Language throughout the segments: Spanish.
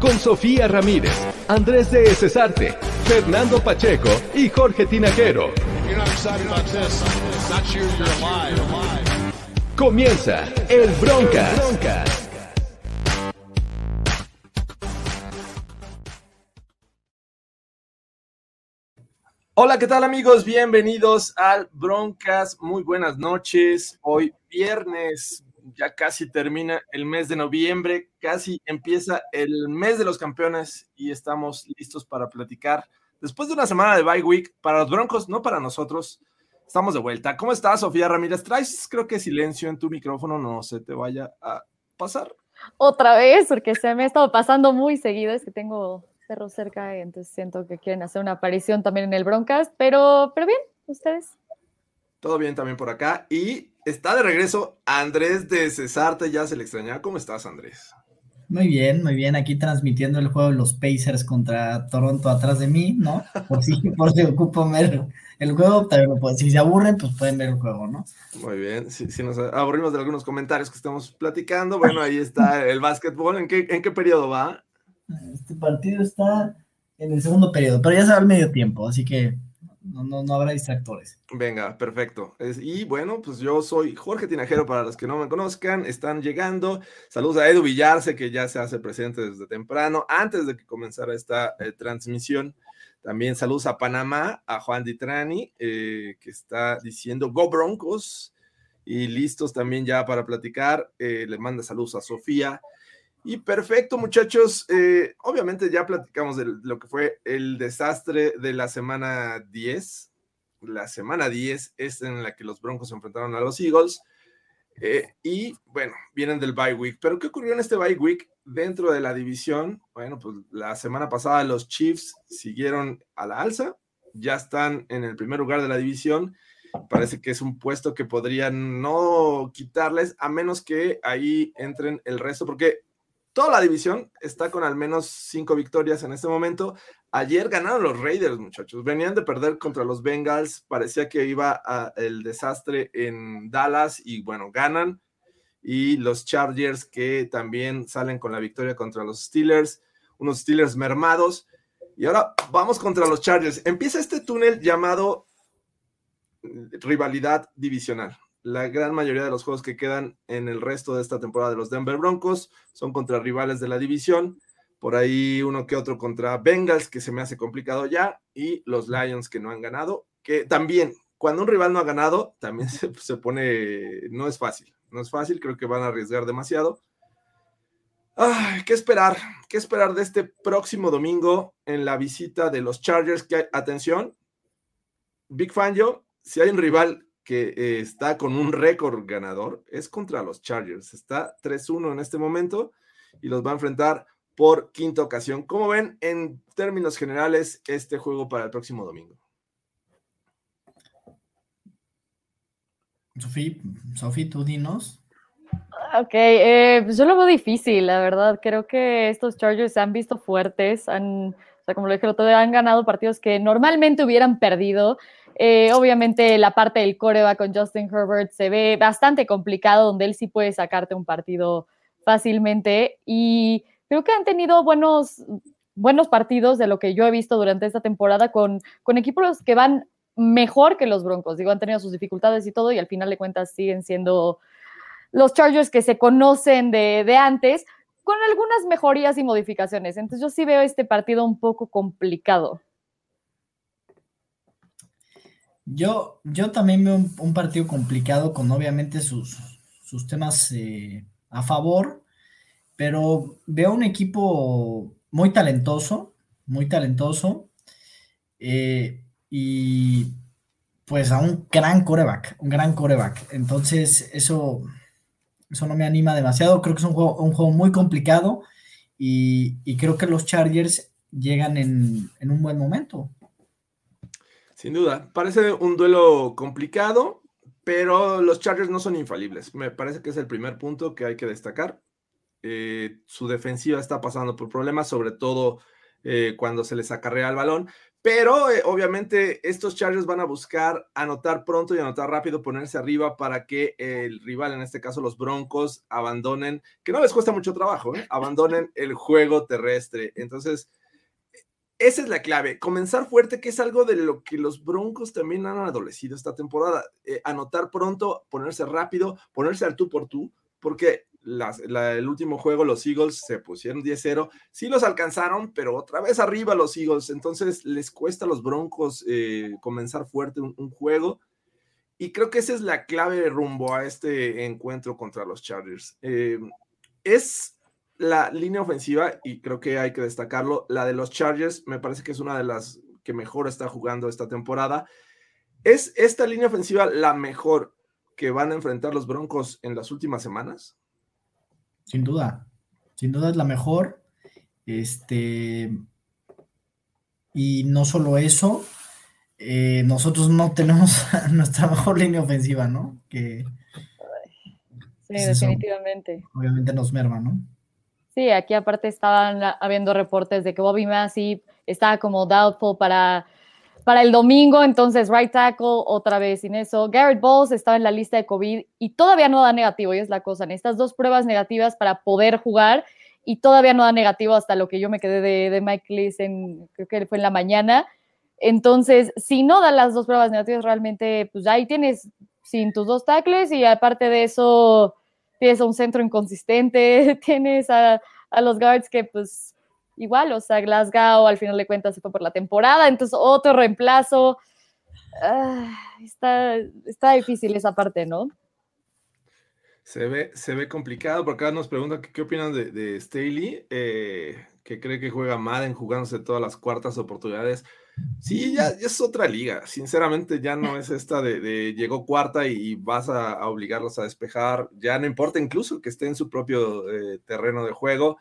Con Sofía Ramírez, Andrés de Cesarte, Fernando Pacheco y Jorge Tinajero. Comienza el Broncas. Hola, ¿qué tal amigos? Bienvenidos al Broncas. Muy buenas noches. Hoy viernes, ya casi termina el mes de noviembre, casi empieza el mes de los campeones y estamos listos para platicar. Después de una semana de bye week, para los Broncos, no para nosotros, estamos de vuelta. ¿Cómo estás, Sofía Ramírez? Traes, creo que silencio en tu micrófono, no se te vaya a pasar. Otra vez, porque se me ha estado pasando muy seguido, es que tengo perros cerca y entonces siento que quieren hacer una aparición también en el Broncast, pero, pero bien, ustedes. Todo bien también por acá. Y está de regreso Andrés de Cesarte, ya se le extrañaba. ¿Cómo estás, Andrés? Muy bien, muy bien. Aquí transmitiendo el juego de los Pacers contra Toronto atrás de mí, ¿no? Por si, por si ocupan ver el juego, también, pues, si se aburren, pues pueden ver el juego, ¿no? Muy bien, si, si nos aburrimos de algunos comentarios que estamos platicando, bueno, ahí está el básquetbol. ¿En qué, en qué periodo va? Este partido está en el segundo periodo, pero ya se va al medio tiempo, así que no, no, no habrá distractores. Venga, perfecto. Es- y bueno, pues yo soy Jorge Tinajero, para los que no me conozcan, están llegando. Saludos a Edu Villarce, que ya se hace presente desde temprano, antes de que comenzara esta eh, transmisión. También saludos a Panamá, a Juan Ditrani, eh, que está diciendo Go Broncos. Y listos también ya para platicar. Eh, le manda saludos a Sofía. Y perfecto, muchachos. Eh, obviamente ya platicamos de lo que fue el desastre de la semana 10. La semana 10 es en la que los Broncos se enfrentaron a los Eagles. Eh, y bueno, vienen del bye week. Pero ¿qué ocurrió en este bye week dentro de la división? Bueno, pues la semana pasada los Chiefs siguieron a la alza. Ya están en el primer lugar de la división. Parece que es un puesto que podrían no quitarles a menos que ahí entren el resto, porque toda la división está con al menos cinco victorias en este momento. Ayer ganaron los Raiders, muchachos. Venían de perder contra los Bengals. Parecía que iba el desastre en Dallas y bueno, ganan. Y los Chargers que también salen con la victoria contra los Steelers. Unos Steelers mermados. Y ahora vamos contra los Chargers. Empieza este túnel llamado rivalidad divisional. La gran mayoría de los juegos que quedan en el resto de esta temporada de los Denver Broncos son contra rivales de la división. Por ahí uno que otro contra Bengals, que se me hace complicado ya, y los Lions que no han ganado, que también, cuando un rival no ha ganado, también se, se pone, no es fácil, no es fácil, creo que van a arriesgar demasiado. ¿Qué esperar? ¿Qué esperar de este próximo domingo en la visita de los Chargers? Que, atención, Big Fangio, si hay un rival que eh, está con un récord ganador, es contra los Chargers. Está 3-1 en este momento y los va a enfrentar por quinta ocasión. ¿Cómo ven en términos generales este juego para el próximo domingo? Sofía, Sofía, tú dinos. Ok, eh, pues yo lo veo difícil, la verdad. Creo que estos Chargers se han visto fuertes, han, o sea, como lo dije el otro día, han ganado partidos que normalmente hubieran perdido. Eh, obviamente la parte del coreba con Justin Herbert se ve bastante complicado, donde él sí puede sacarte un partido fácilmente. Y creo que han tenido buenos, buenos partidos de lo que yo he visto durante esta temporada con, con equipos que van mejor que los Broncos. Digo, han tenido sus dificultades y todo, y al final de cuentas siguen siendo los Chargers que se conocen de, de antes, con algunas mejorías y modificaciones. Entonces yo sí veo este partido un poco complicado. Yo, yo también veo un, partido complicado con obviamente sus, sus temas eh, a favor, pero veo un equipo muy talentoso, muy talentoso, eh, y pues a un gran coreback, un gran coreback. Entonces, eso, eso no me anima demasiado. Creo que es un juego, un juego muy complicado y, creo que los Chargers llegan en, en un buen momento. Sin duda, parece un duelo complicado, pero los Chargers no son infalibles. Me parece que es el primer punto que hay que destacar. Eh, su defensiva está pasando por problemas, sobre todo eh, cuando se les acarrea el balón. Pero eh, obviamente estos Chargers van a buscar anotar pronto y anotar rápido, ponerse arriba para que el rival, en este caso los Broncos, abandonen, que no les cuesta mucho trabajo, abandonen el juego terrestre. Entonces, esa es la clave, comenzar fuerte, que es algo de lo que los Broncos también han adolecido esta temporada. anotar pronto, ponerse rápido, ponerse al tú por tú, porque el último juego los Eagles se pusieron 10-0, sí los alcanzaron, pero otra vez arriba los Eagles, entonces les cuesta a los Broncos eh, comenzar fuerte un, juego. Y creo que esa es la clave rumbo a este encuentro contra los Chargers. Eh, es la línea ofensiva, y creo que hay que destacarlo, la de los Chargers me parece que es una de las que mejor está jugando esta temporada. ¿Es esta línea ofensiva la mejor que van a enfrentar los Broncos en las últimas semanas? Sin duda, sin duda es la mejor. Este, y no solo eso, eh, nosotros no tenemos nuestra mejor línea ofensiva, ¿no? Que sí, definitivamente. obviamente nos merma, ¿no? Sí, aquí aparte estaban habiendo reportes de que Bobby Massey estaba como doubtful para para el domingo, entonces, right tackle, otra vez sin eso. Garrett Bowles estaba en la lista de COVID y todavía no da negativo, y es la cosa. En estas dos pruebas negativas para poder jugar y todavía no da negativo hasta lo que yo me quedé de, Mike Lees en, creo que fue en la mañana. Entonces, si no da las dos pruebas negativas, realmente, pues ahí tienes sin tus dos tackles y aparte de eso, tienes a un centro inconsistente, tienes a, a los guards que pues igual, o sea, Glasgow al final de cuentas se fue por la temporada, entonces otro reemplazo. Ah, está, está difícil esa parte, ¿no? Se ve, se ve complicado, porque acá nos preguntan qué, opinan de, Staley, eh, que cree que juega Madden jugándose todas las cuartas oportunidades. Sí, ya, es otra liga. Sinceramente, ya no es esta de, llegó cuarta y, vas a, obligarlos a despejar. Ya no importa incluso que esté en su propio eh, terreno de juego.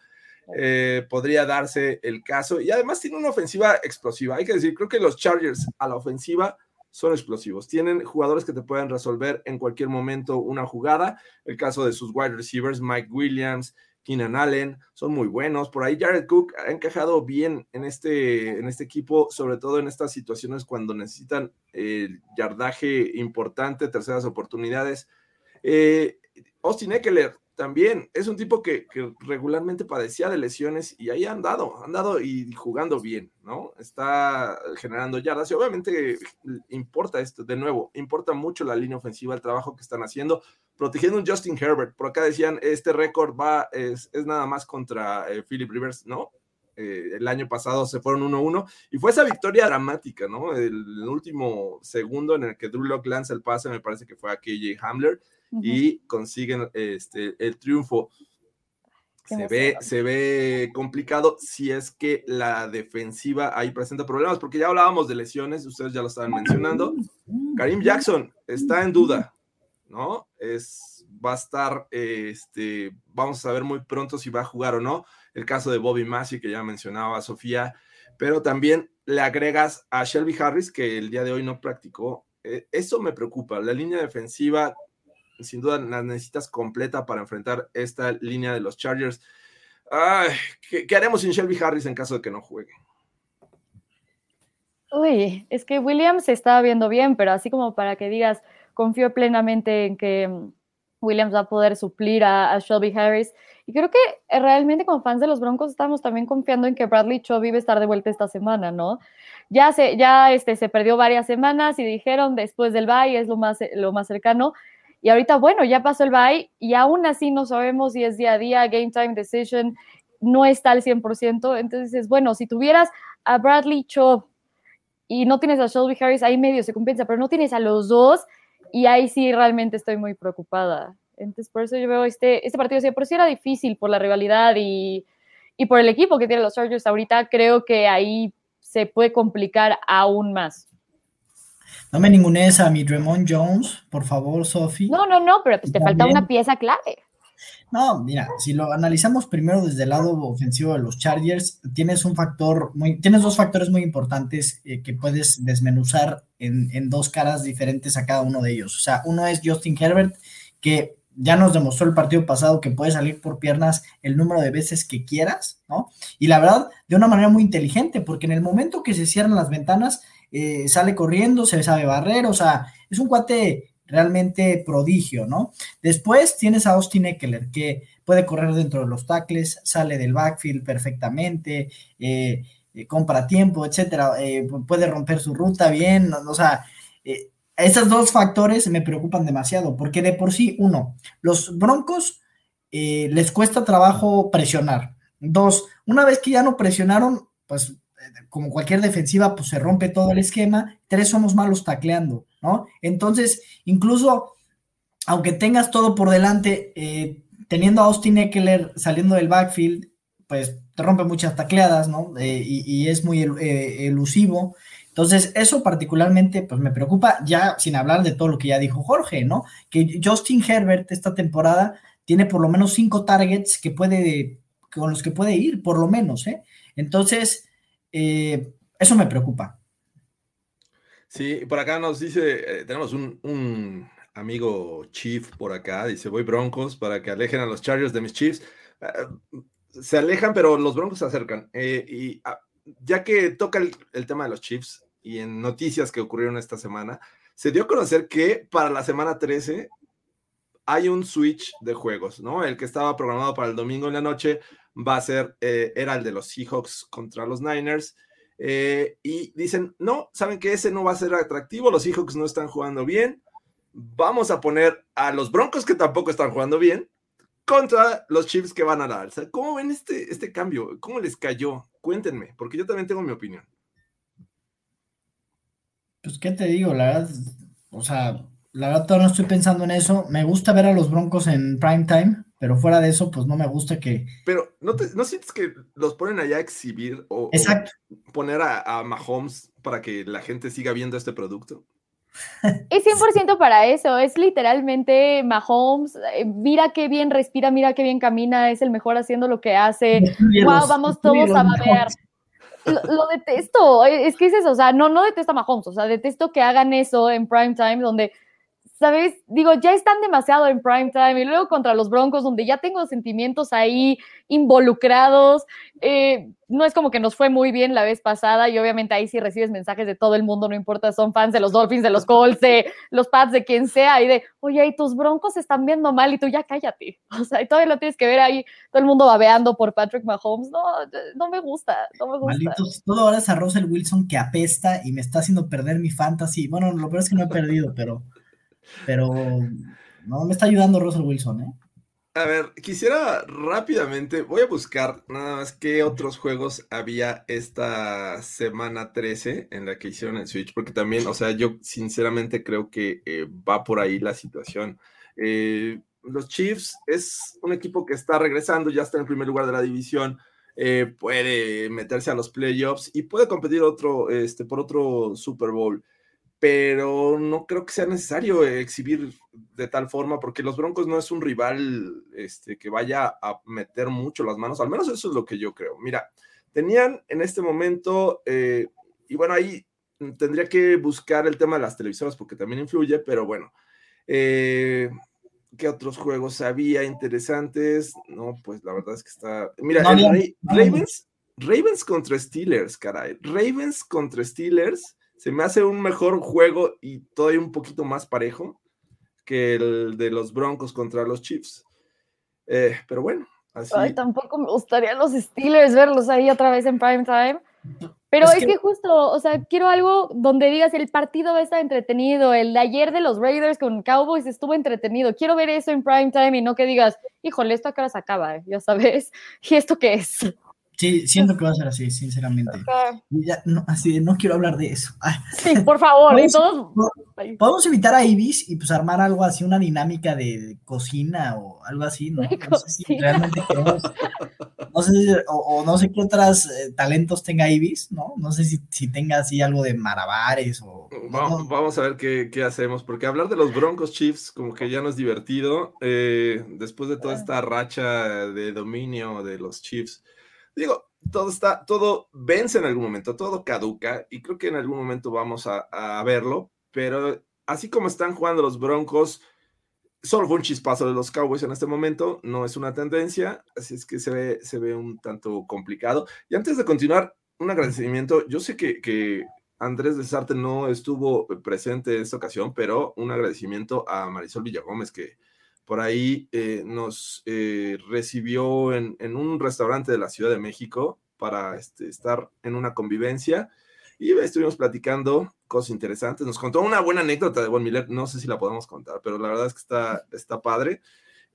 Eh, podría darse el caso. Y además tiene una ofensiva explosiva. Hay que decir, creo que los Chargers a la ofensiva son explosivos. Tienen jugadores que te pueden resolver en cualquier momento una jugada. El caso de sus wide receivers, Mike Williams, Keenan Allen, son muy buenos. Por ahí Jared Cook ha encajado bien en este, en este equipo, sobre todo en estas situaciones cuando necesitan el yardaje importante, terceras oportunidades. Eh, Austin Eckler también es un tipo que, regularmente padecía de lesiones y ahí han dado, han dado y jugando bien, ¿no? Está generando yardas y obviamente importa esto, de nuevo, importa mucho la línea ofensiva, el trabajo que están haciendo, protegiendo un Justin Herbert. Por acá decían, este récord va, es, nada más contra eh, Philip Rivers, ¿no? Eh, el año pasado se fueron 1-1 y fue esa victoria dramática, ¿no? El, último segundo en el que Drew Locke lanza el pase, me parece que fue a KJ Hamler y consiguen este, el triunfo. Se ve, se ve complicado si es que la defensiva ahí presenta problemas, porque ya hablábamos de lesiones, ustedes ya lo estaban mencionando. Karim Jackson está en duda, ¿no? Es, va a estar, este, vamos a ver muy pronto si va a jugar o no. El caso de Bobby Massey, que ya mencionaba Sofía, pero también le agregas a Shelby Harris, que el día de hoy no practicó. Eh, eso me preocupa. La línea defensiva sin duda la necesitas completa para enfrentar esta línea de los Chargers. ¿qué, haremos sin Shelby Harris en caso de que no juegue? Uy, es que Williams se estaba viendo bien, pero así como para que digas, confío plenamente en que mm, Williams va a poder suplir a, Shelby Harris. Y creo que eh, realmente como fans de los Broncos estamos también confiando en que Bradley Chubb iba a estar de vuelta esta semana, ¿no? Ya se, ya este, se perdió varias semanas y dijeron después del bye es lo más, lo más cercano. Y ahorita, bueno, ya pasó el bye y aún así no sabemos si es día a día, game time decision, no está al 100%. Entonces, bueno, si tuvieras a Bradley Chubb y no tienes a Shelby Harris, ahí medio se compensa, pero no tienes a los dos y ahí sí realmente estoy muy preocupada. Entonces, por eso yo veo este, este partido, si por sí era difícil por la rivalidad y, y por el equipo que tienen los Chargers ahorita, creo que ahí se puede complicar aún más. No me esa a mi Dremont Jones, por favor, Sophie. No, no, no, pero pues te falta una pieza clave. No, mira, si lo analizamos primero desde el lado ofensivo de los Chargers, tienes un factor muy, tienes dos factores muy importantes eh, que puedes desmenuzar en, en, dos caras diferentes a cada uno de ellos. O sea, uno es Justin Herbert, que ya nos demostró el partido pasado que puede salir por piernas el número de veces que quieras, ¿no? Y la verdad, de una manera muy inteligente, porque en el momento que se cierran las ventanas, eh, sale corriendo, se sabe barrer, o sea, es un cuate realmente prodigio, ¿no? Después tienes a Austin Eckler, que puede correr dentro de los tackles, sale del backfield perfectamente, eh, eh, compra tiempo, etcétera, puede romper su ruta bien, o sea, esos dos factores me preocupan demasiado, porque de por sí, uno, los Broncos les cuesta trabajo presionar. Dos, una vez que ya no presionaron, pues como cualquier defensiva, pues se rompe todo el esquema. Tres, somos malos tacleando, ¿no? Entonces, incluso, aunque tengas todo por delante, eh, teniendo a Austin Eckler saliendo del backfield, pues te rompe muchas tacleadas, ¿no? Eh, y, es muy elusivo. Entonces, eso particularmente, pues me preocupa, ya sin hablar de todo lo que ya dijo Jorge, ¿no? Que Justin Herbert esta temporada tiene por lo menos cinco targets que puede, con los que puede ir, por lo menos, ¿eh? Entonces, eh, eso me preocupa. Sí, por acá nos dice, eh, tenemos un, amigo Chief por acá, dice, voy Broncos para que alejen a los Chargers de mis Chiefs. Eh, se alejan, pero los Broncos se acercan. y ah, ya que toca el, el, tema de los Chiefs, y en noticias que ocurrieron esta semana, se dio a conocer que para la semana 13 hay un switch de juegos, ¿no? El que estaba programado para el domingo en la noche va a ser, eh, era el de los Seahawks contra los Niners. Eh, y dicen, no, saben que ese no va a ser atractivo, los Seahawks no están jugando bien, vamos a poner a los Broncos que tampoco están jugando bien contra los Chiefs que van a la alza. ¿Cómo ven este, este cambio? ¿Cómo les cayó? Cuéntenme, porque yo también tengo mi opinión. Pues, ¿qué te digo? La verdad, o sea, la verdad todavía no estoy pensando en eso. Me gusta ver a los Broncos en prime time, pero fuera de eso, pues no me gusta que. Pero, ¿no, te, ¿no sientes que los ponen allá a exhibir o, poner a, Mahomes para que la gente siga viendo este producto? Es 100% para eso, es literalmente Mahomes, eh, mira qué bien respira, mira qué bien camina, es el mejor haciendo lo que hace, wow, vamos todos a ver lo, detesto, es que es eso, o sea, no, no detesto a Mahomes, o sea, detesto que hagan eso en prime time, donde, ¿sabes? Digo, ya están demasiado en prime time y luego contra los Broncos, donde ya tengo sentimientos ahí involucrados. Eh, no es como que nos fue muy bien la vez pasada y obviamente ahí sí recibes mensajes de todo el mundo, no importa, son fans de los Dolphins, de los Colts, de los Pats, de quien sea, y de, oye, y tus Broncos están viendo mal y tú ya cállate. O sea, y todavía lo tienes que ver ahí, todo el mundo babeando por Patrick Mahomes. No, no me gusta, no me gusta. Malditos, todo ahora es a Russell Wilson que apesta y me está haciendo perder mi fantasy. Bueno, lo peor es que no he perdido, pero, pero no me está ayudando Russell Wilson, ¿eh? A ver, quisiera rápidamente, voy a buscar nada más qué otros juegos había esta semana 13 en la que hicieron el Switch, porque también, o sea, yo sinceramente creo que eh, va por ahí la situación. Eh, los Chiefs es un equipo que está regresando, ya está en el primer lugar de la división, eh, puede meterse a los playoffs y puede competir otro, este, por otro Super Bowl pero no creo que sea necesario exhibir de tal forma, porque los Broncos no es un rival este, que vaya a meter mucho las manos, al menos eso es lo que yo creo. Mira, tenían en este momento, eh, y bueno, ahí tendría que buscar el tema de las televisoras porque también influye, pero bueno, eh, ¿qué otros juegos había interesantes? No, pues la verdad es que está... Mira, Ravens, Ravens contra Steelers, caray. Ravens contra Steelers se me hace un mejor juego y todavía un poquito más parejo que el de los Broncos contra los Chiefs. Eh, pero bueno, así. Ay, tampoco me gustaría los Steelers verlos ahí otra vez en prime time. Pero es, que... justo, o sea, quiero algo donde digas el partido va a estar entretenido. El de ayer de los Raiders con Cowboys estuvo entretenido. Quiero ver eso en prime time y no que digas, híjole, esto a qué hora se acaba, ya sabes. ¿Y esto qué es? Sí, siento que va a ser así, sinceramente. no, así no quiero hablar de eso. Sí, por favor. ¿Podemos, invitar a Ibis y pues armar algo así, una dinámica de, cocina o algo así, ¿no? No sé si realmente queremos, no sé o, no sé qué otros eh, talentos tenga Ibis, ¿no? No sé si, si tenga así algo de marabares o... Vamos, a ver qué, hacemos, porque hablar de los Broncos Chiefs como que ya no es divertido. Eh, después de toda ah. esta racha de dominio de los Chiefs, digo, todo está, todo vence en algún momento, todo caduca, y creo que en algún momento vamos a, a verlo, pero así como están jugando los Broncos, solo un chispazo de los Cowboys en este momento, no es una tendencia, así es que se ve, se ve un tanto complicado. Y antes de continuar, un agradecimiento, yo sé que, que Andrés Desarte no estuvo presente en esta ocasión, pero un agradecimiento a Marisol Villagómez, que por ahí eh, nos eh, recibió en, un restaurante de la Ciudad de México para este, estar en una convivencia y estuvimos platicando cosas interesantes. Nos contó una buena anécdota de Von Miller, no sé si la podemos contar, pero la verdad es que está, está padre.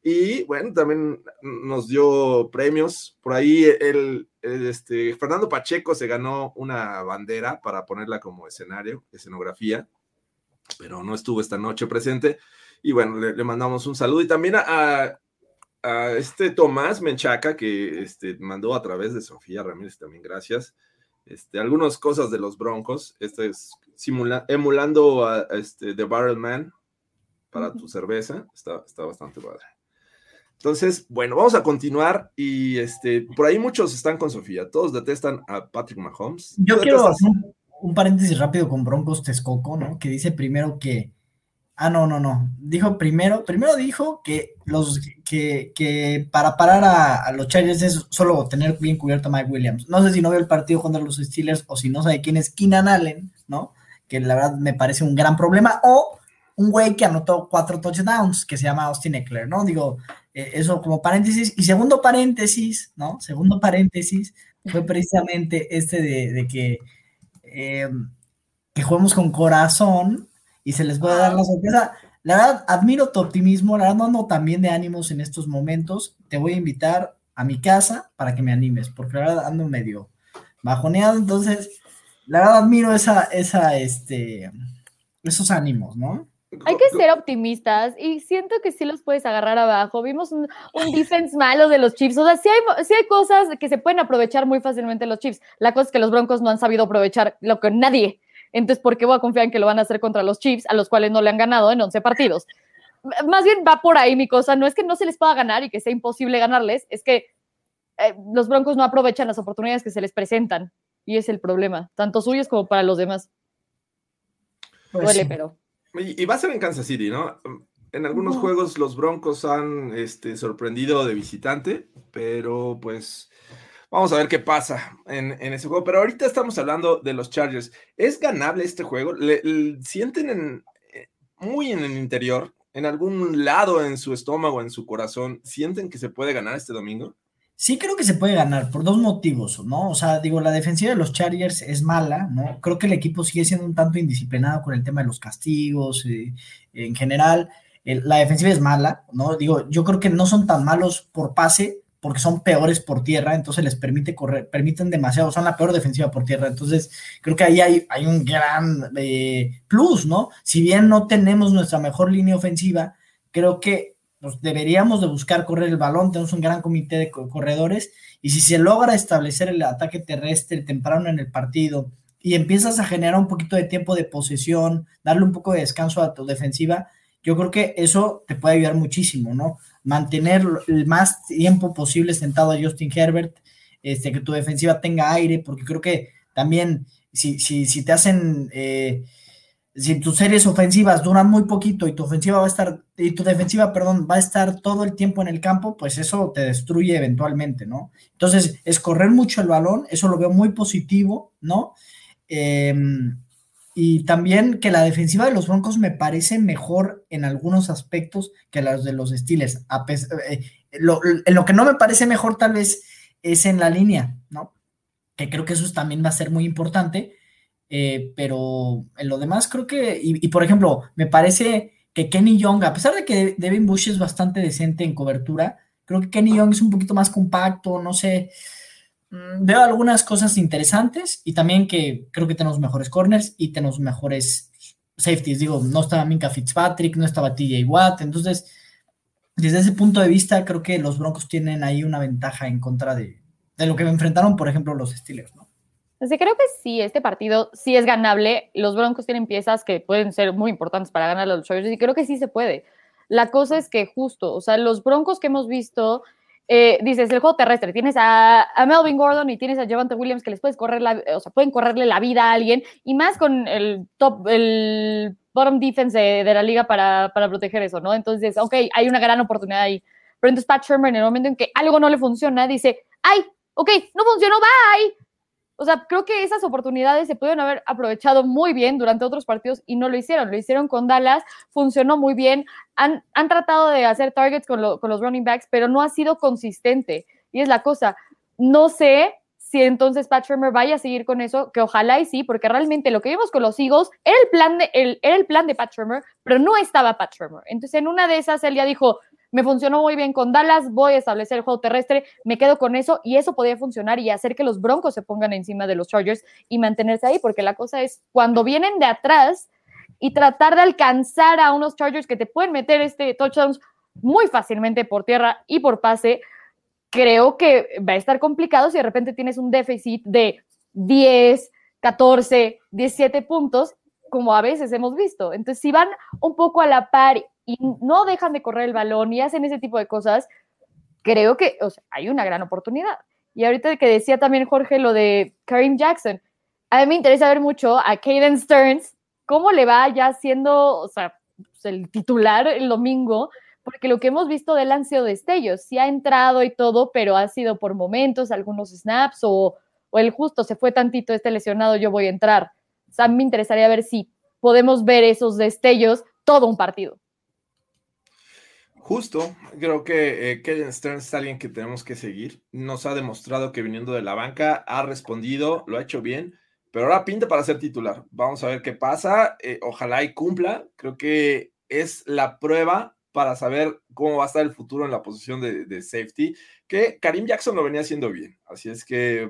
Y bueno, también nos dio premios. Por ahí el, este, Fernando Pacheco se ganó una bandera para ponerla como escenario, escenografía, pero no estuvo esta noche presente. Y bueno, le, mandamos un saludo. Y también a, a, este Tomás Menchaca, que este, mandó a través de Sofía Ramírez, también gracias. Este, algunas cosas de los Broncos. Este es emulando a, este, The Barrel Man para tu cerveza. Está, está bastante padre. Entonces, bueno, vamos a continuar y este, por ahí muchos están con Sofía, todos detestan a Patrick Mahomes. Yo quiero hacer un, paréntesis rápido con Broncos Texcoco, ¿no? Que dice primero que, ah, no, no, no, dijo primero, primero dijo que los, que, que para parar a, los Chargers es solo tener bien cubierto a Mike Williams. No sé si no vio el partido contra los Steelers o si no sabe quién es Keenan Allen, ¿no? Que la verdad me parece un gran problema, o un güey que anotó cuatro touchdowns, que se llama Austin Eckler, ¿no? Digo, eh, eso como paréntesis. Y segundo paréntesis, ¿no? Segundo paréntesis fue precisamente este de, que, eh, que juguemos con corazón y se les puede dar la sorpresa. La verdad, admiro tu optimismo, la verdad no ando tan bien de ánimos en estos momentos. Te voy a invitar a mi casa para que me animes, porque la verdad ando medio bajoneado, entonces, la verdad admiro esa, esa, este, esos ánimos, ¿no? Hay que ser optimistas y siento que sí los puedes agarrar abajo. Vimos un, defense malo de los Chiefs. O sea, sí hay, sí hay cosas que se pueden aprovechar muy fácilmente los Chiefs. La cosa es que los Broncos no han sabido aprovechar lo que nadie. Entonces, ¿por qué voy a confiar en que lo van a hacer contra los Chiefs, a los cuales no le han ganado en 11 partidos? Más bien va por ahí mi cosa. No es que no se les pueda ganar y que sea imposible ganarles, es que eh, los Broncos no aprovechan las oportunidades que se les presentan. Y es el problema, tanto suyos como para los demás. Pues Duele, pero. Y, va a ser en Kansas City, ¿no? En algunos juegos los Broncos han este, sorprendido de visitante, pero pues vamos a ver qué pasa en, ese juego. Pero ahorita estamos hablando de los Chargers. ¿Es ganable este juego? ¿Le, sienten en, eh, muy en el interior, en algún lado en su estómago, en su corazón, sienten que se puede ganar este domingo? Sí creo que se puede ganar por dos motivos, ¿no? O sea, digo, la defensiva de los Chargers es mala, ¿no? Creo que el equipo sigue siendo un tanto indisciplinado con el tema de los castigos, eh, en general. la defensiva es mala, ¿no? Digo, yo creo que no son tan malos por pase porque son peores por tierra, entonces les permite correr, permiten demasiado, son la peor defensiva por tierra, entonces creo que ahí hay, un gran eh, plus, ¿no? Si bien no tenemos nuestra mejor línea ofensiva, creo que pues deberíamos de buscar correr el balón, tenemos un gran comité de corredores y si se logra establecer el ataque terrestre temprano en el partido y empiezas a generar un poquito de tiempo de posesión, darle un poco de descanso a tu defensiva, yo creo que eso te puede ayudar muchísimo, ¿no? Mantener el más tiempo posible sentado a Justin Herbert, este, que tu defensiva tenga aire, porque creo que también si, si, si te hacen... Eh, si tus series ofensivas duran muy poquito y tu ofensiva va a estar, y tu defensiva, perdón, va a estar todo el tiempo en el campo, pues eso te destruye eventualmente, ¿no? Entonces, es correr mucho el balón, eso lo veo muy positivo, ¿no? Em, y también que la defensiva de los Broncos me parece mejor en algunos aspectos que las de los Steelers. Eh, lo, que no me parece mejor tal vez es en la línea, ¿no? Que creo que eso también va a ser muy importante eh, pero en lo demás creo que, y, por ejemplo, me parece que Kenny Young, a pesar de que Devin Bush es bastante decente en cobertura, creo que Kenny Young es un poquito más compacto, no sé, veo algunas cosas interesantes y también que creo que tenemos mejores corners y tenemos mejores safeties, digo, no estaba Minka Fitzpatrick, no estaba TJ Watt, entonces, desde ese punto de vista, creo que los Broncos tienen ahí una ventaja en contra de, de lo que me enfrentaron, por ejemplo, los Steelers, ¿no? Entonces, creo que sí, este partido sí es ganable. Los Broncos tienen piezas que pueden ser muy importantes para ganar a los Chargers y creo que sí se puede. La cosa es que justo, o sea, los Broncos que hemos visto, eh, dices, el juego terrestre, tienes a, Melvin Gordon y tienes a Javante Williams que les puedes correr la, o sea, pueden correrle la vida a alguien y más con el top, el bottom defense de, la liga para, para, proteger eso, ¿no? Entonces, ok, hay una gran oportunidad ahí. Pero entonces Pat Shermer en el momento en que algo no le funciona, dice, ay, ok, no funcionó, bye. O sea, creo que esas oportunidades se pudieron haber aprovechado muy bien durante otros partidos y no lo hicieron. Lo hicieron con Dallas, funcionó muy bien. Han, han tratado de hacer targets con, con los running backs, pero no ha sido consistente. Y es la cosa. No sé si entonces Pat Shermer vaya a seguir con eso, que ojalá y sí, porque realmente lo que vimos con los Eagles era el plan de, el, era el plan de Pat Shermer, pero no estaba Pat Shermer. Entonces, en una de esas, él ya dijo, me funcionó muy bien con Dallas, voy a establecer el juego terrestre, me quedo con eso y eso podría funcionar y hacer que los Broncos se pongan encima de los Chargers y mantenerse ahí, porque la cosa es cuando vienen de atrás y tratar de alcanzar a unos Chargers que te pueden meter este touchdowns muy fácilmente por tierra y por pase, creo que va a estar complicado si de repente tienes un déficit de 10, 14, 17 puntos, como a veces hemos visto. Entonces, si van un poco a la par y no dejan de correr el balón y hacen ese tipo de cosas, creo que hay una gran oportunidad. Y ahorita que decía también Jorge lo de Karim Jackson, a mí me interesa ver mucho a Caden Stearns, cómo le va ya siendo, o sea, pues, el titular el domingo, porque lo que hemos visto del han sido destellos, sí ha entrado y todo, pero ha sido por momentos, algunos snaps o, o el justo se fue tantito este lesionado, yo voy a entrar. O sea, me interesaría ver si podemos ver esos destellos todo un partido. Justo, creo que eh, Kellen Stearns es alguien que tenemos que seguir. Nos ha demostrado que viniendo de la banca ha respondido, lo ha hecho bien, pero ahora pinta para ser titular. Vamos a ver qué pasa. Eh, ojalá y cumpla. Creo que es la prueba para saber cómo va a estar el futuro en la posición de, safety, que Karim Jackson lo venía haciendo bien. Así es que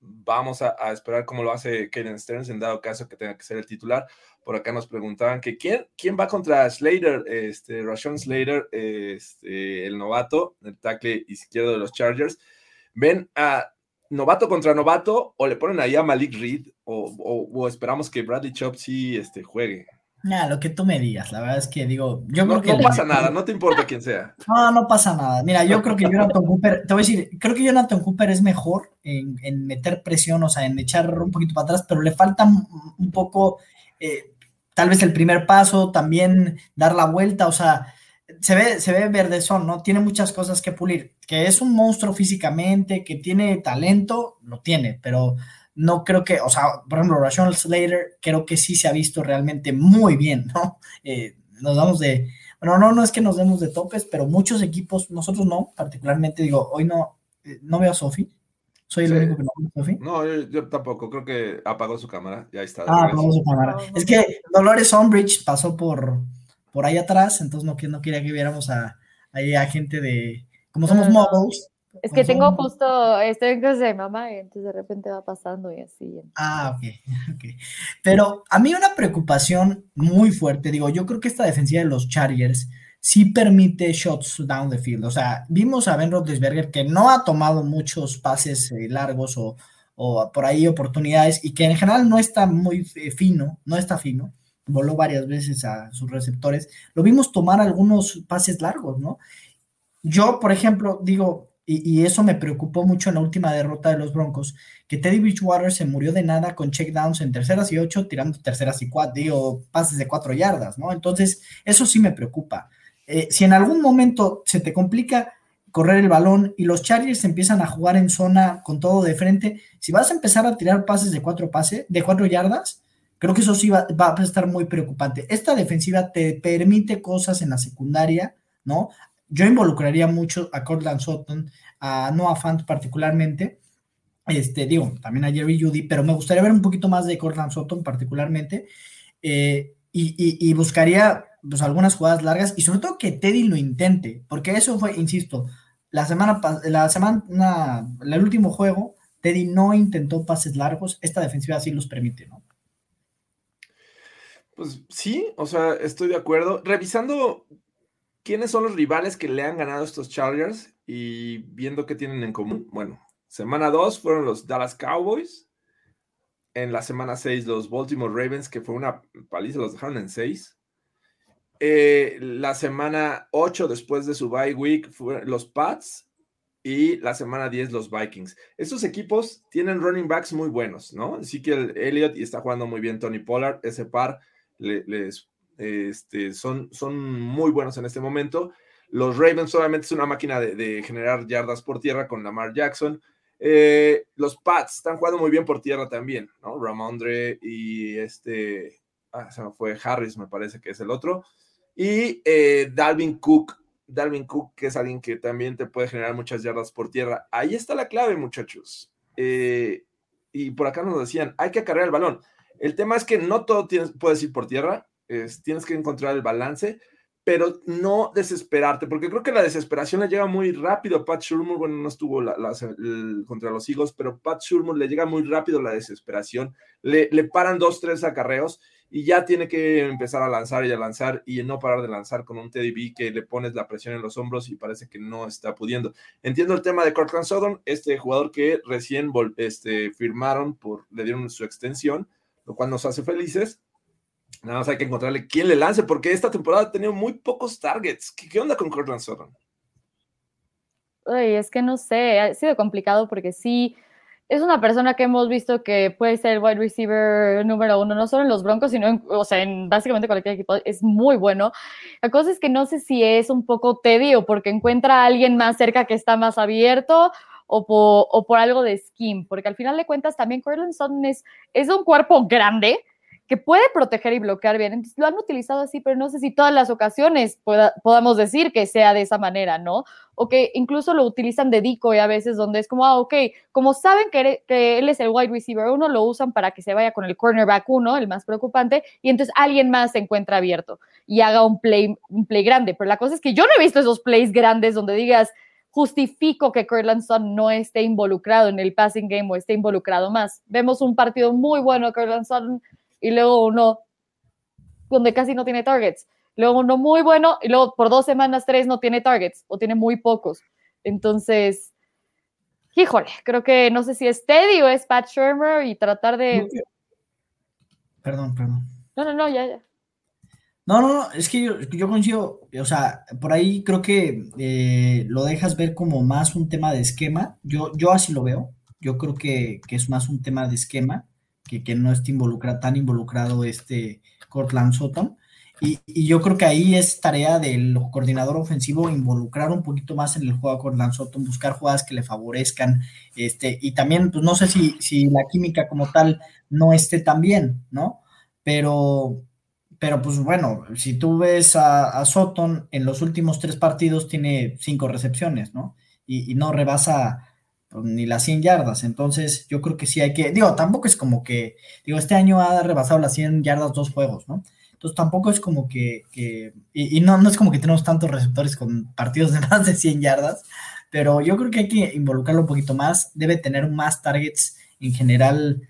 vamos a, esperar cómo lo hace Kellen Stearns en dado caso que tenga que ser el titular. Por acá nos preguntaban que quién, quién va contra Slater, este, Rashon Slater, este, el novato, el tackle izquierdo de los Chargers. ¿Ven a novato contra novato o le ponen ahí a Malik Reed o, esperamos que Bradley Chop sí este, juegue? Nada, lo que tú me digas, la verdad es que digo, yo no, creo que... No pasa nada, no te importa quién sea. No, no pasa nada. Mira, yo creo que Jonathan Cooper, te voy a decir, creo que Jonathan Cooper es mejor en, en meter presión, o sea, en echar un poquito para atrás, pero le falta un poco eh, tal vez el primer paso, también dar la vuelta, o sea, se ve, se ve verdezón, ¿no? Tiene muchas cosas que pulir, que es un monstruo físicamente, que tiene talento, lo tiene, pero no creo que, o sea, por ejemplo, Rashon Slater creo que sí se ha visto realmente muy bien, ¿no? Eh, nos damos de, bueno, no, no es que nos demos de topes, pero muchos equipos, nosotros no, particularmente digo, hoy no, eh, no veo a Sofi, soy el único que no Sofi. No, yo, tampoco. Creo que apagó su cámara. Ya está. Ah, apagó su cámara. Es que Dolores Umbridge pasó por, por ahí atrás, entonces no, no quería que viéramos a, ahí a gente de. Como somos models. Es que tengo justo, estoy en casa de mamá y entonces de repente va pasando y así. Ah, ok, ok. Pero a mí una preocupación muy fuerte, digo, yo creo que esta defensiva de los Chargers sí permite shots down the field. O sea, vimos a Ben Roethlisberger que no ha tomado muchos pases eh, largos o, por ahí oportunidades y que en general no está muy eh, fino, no está fino. Voló varias veces a sus receptores. Lo vimos tomar algunos pases largos, ¿no? Yo, por ejemplo, digo, y, eso me preocupó mucho en la última derrota de los Broncos, que Teddy Bridgewater se murió de nada con checkdowns en terceras y ocho, tirando terceras y cuatro, digo, pases de cuatro yardas, ¿no? Entonces, eso sí me preocupa. Eh, si en algún momento se te complica correr el balón y los Chargers empiezan a jugar en zona con todo de frente, si vas a empezar a tirar pases de cuatro pases, de cuatro yardas, creo que eso sí va, a estar muy preocupante. Esta defensiva te permite cosas en la secundaria, ¿no? Yo involucraría mucho a Cortland Sutton, a Noah Fant particularmente, este, digo, también a Jerry Judy, pero me gustaría ver un poquito más de Cortland Sutton particularmente, eh, y, buscaría pues, algunas jugadas largas y sobre todo que Teddy lo intente, porque eso fue, insisto, la semana, la semana, el último juego, Teddy no intentó pases largos, esta defensiva sí los permite, ¿no? Pues sí, o sea, estoy de acuerdo. Revisando quiénes son los rivales que le han ganado estos Chargers y viendo qué tienen en común. Bueno, semana 2 fueron los Dallas Cowboys, En la semana 6, los Baltimore Ravens, que fue una paliza, los dejaron en 6. Eh, la semana 8, después de su bye week, fueron los Pats. Y la semana 10, los Vikings. Estos equipos tienen running backs muy buenos, ¿no? Así que el Elliott y está jugando muy bien Tony Pollard. Ese par les, este, son, son muy buenos en este momento. Los Ravens solamente es una máquina de, generar yardas por tierra con Lamar Jackson. Eh, los Pats están jugando muy bien por tierra también, ¿no? Ramondre y este, ah, se me fue Harris, me parece que es el otro. Y eh, Dalvin Cook, Dalvin Cook, que es alguien que también te puede generar muchas yardas por tierra. Ahí está la clave, muchachos. Eh, y por acá nos decían, hay que acarrear el balón. El tema es que no todo tienes, puedes ir por tierra, tienes que encontrar el balance pero no desesperarte, porque creo que la desesperación le llega muy rápido a Pat Shurmur, bueno, no estuvo contra los Eagles, pero Pat Shurmur le llega muy rápido la desesperación, le, le, paran dos, tres acarreos y ya tiene que empezar a lanzar y a lanzar y no parar de lanzar con un Teddy B que le pones la presión en los hombros y parece que no está pudiendo. Entiendo el tema de Cortland Sutton, este jugador que recién este, firmaron, por, le dieron su extensión, lo cual nos hace felices, Nada más hay que encontrarle quién le lance, porque esta temporada ha tenido muy pocos targets. ¿Qué, onda con Cortland Sutton? es que no sé, ha sido complicado porque sí, es una persona que hemos visto que puede ser el wide receiver número uno, no solo en los Broncos, sino en, o sea, en básicamente cualquier equipo, es muy bueno. La cosa es que no sé si es un poco tedio porque encuentra a alguien más cerca que está más abierto o por, o por algo de skin, porque al final de cuentas también Cortland Sutton es, es un cuerpo grande, que puede proteger y bloquear bien. Entonces, lo han utilizado así, pero no sé si todas las ocasiones podamos decir que sea de esa manera, ¿no? O que incluso lo utilizan de decoy a veces, donde es como, ah, ok, como saben que, que él es el wide receiver uno, lo usan para que se vaya con el cornerback uno, el más preocupante, y entonces alguien más se encuentra abierto y haga un play, un play grande. Pero la cosa es que yo no he visto esos plays grandes donde digas, justifico que Cortland Sutton no esté involucrado en el passing game o esté involucrado más. Vemos un partido muy bueno de Sutton, y luego uno donde casi no tiene targets, luego uno muy bueno y luego por dos semanas, tres no tiene targets o tiene muy pocos. Entonces, híjole, creo que no sé si es Teddy o es Pat Shermer y tratar de... Perdón, perdón. No, no, no, ya, ya. No, no, no, es que yo, yo coincido, o sea, por ahí creo que eh, lo dejas ver como más un tema de esquema. Yo, yo así lo veo. Yo creo que, que es más un tema de esquema que, no esté involucrado, tan involucrado este Cortland Sutton. Y, yo creo que ahí es tarea del coordinador ofensivo involucrar un poquito más en el juego a Cortland Sutton, buscar jugadas que le favorezcan, este, y también, pues no sé si, si la química como tal no esté tan bien, ¿no? Pero, pero pues bueno, si tú ves a, a Sutton en los últimos tres partidos tiene cinco recepciones, ¿no? Y, y no rebasa ni las 100 yardas. Entonces, yo creo que sí hay que, digo, tampoco es como que, digo, este año ha rebasado las 100 yardas dos juegos, ¿no? Entonces, tampoco es como que, y, no, no es como que tenemos tantos receptores con partidos de más de 100 yardas, pero yo creo que hay que involucrarlo un poquito más. Debe tener más targets en general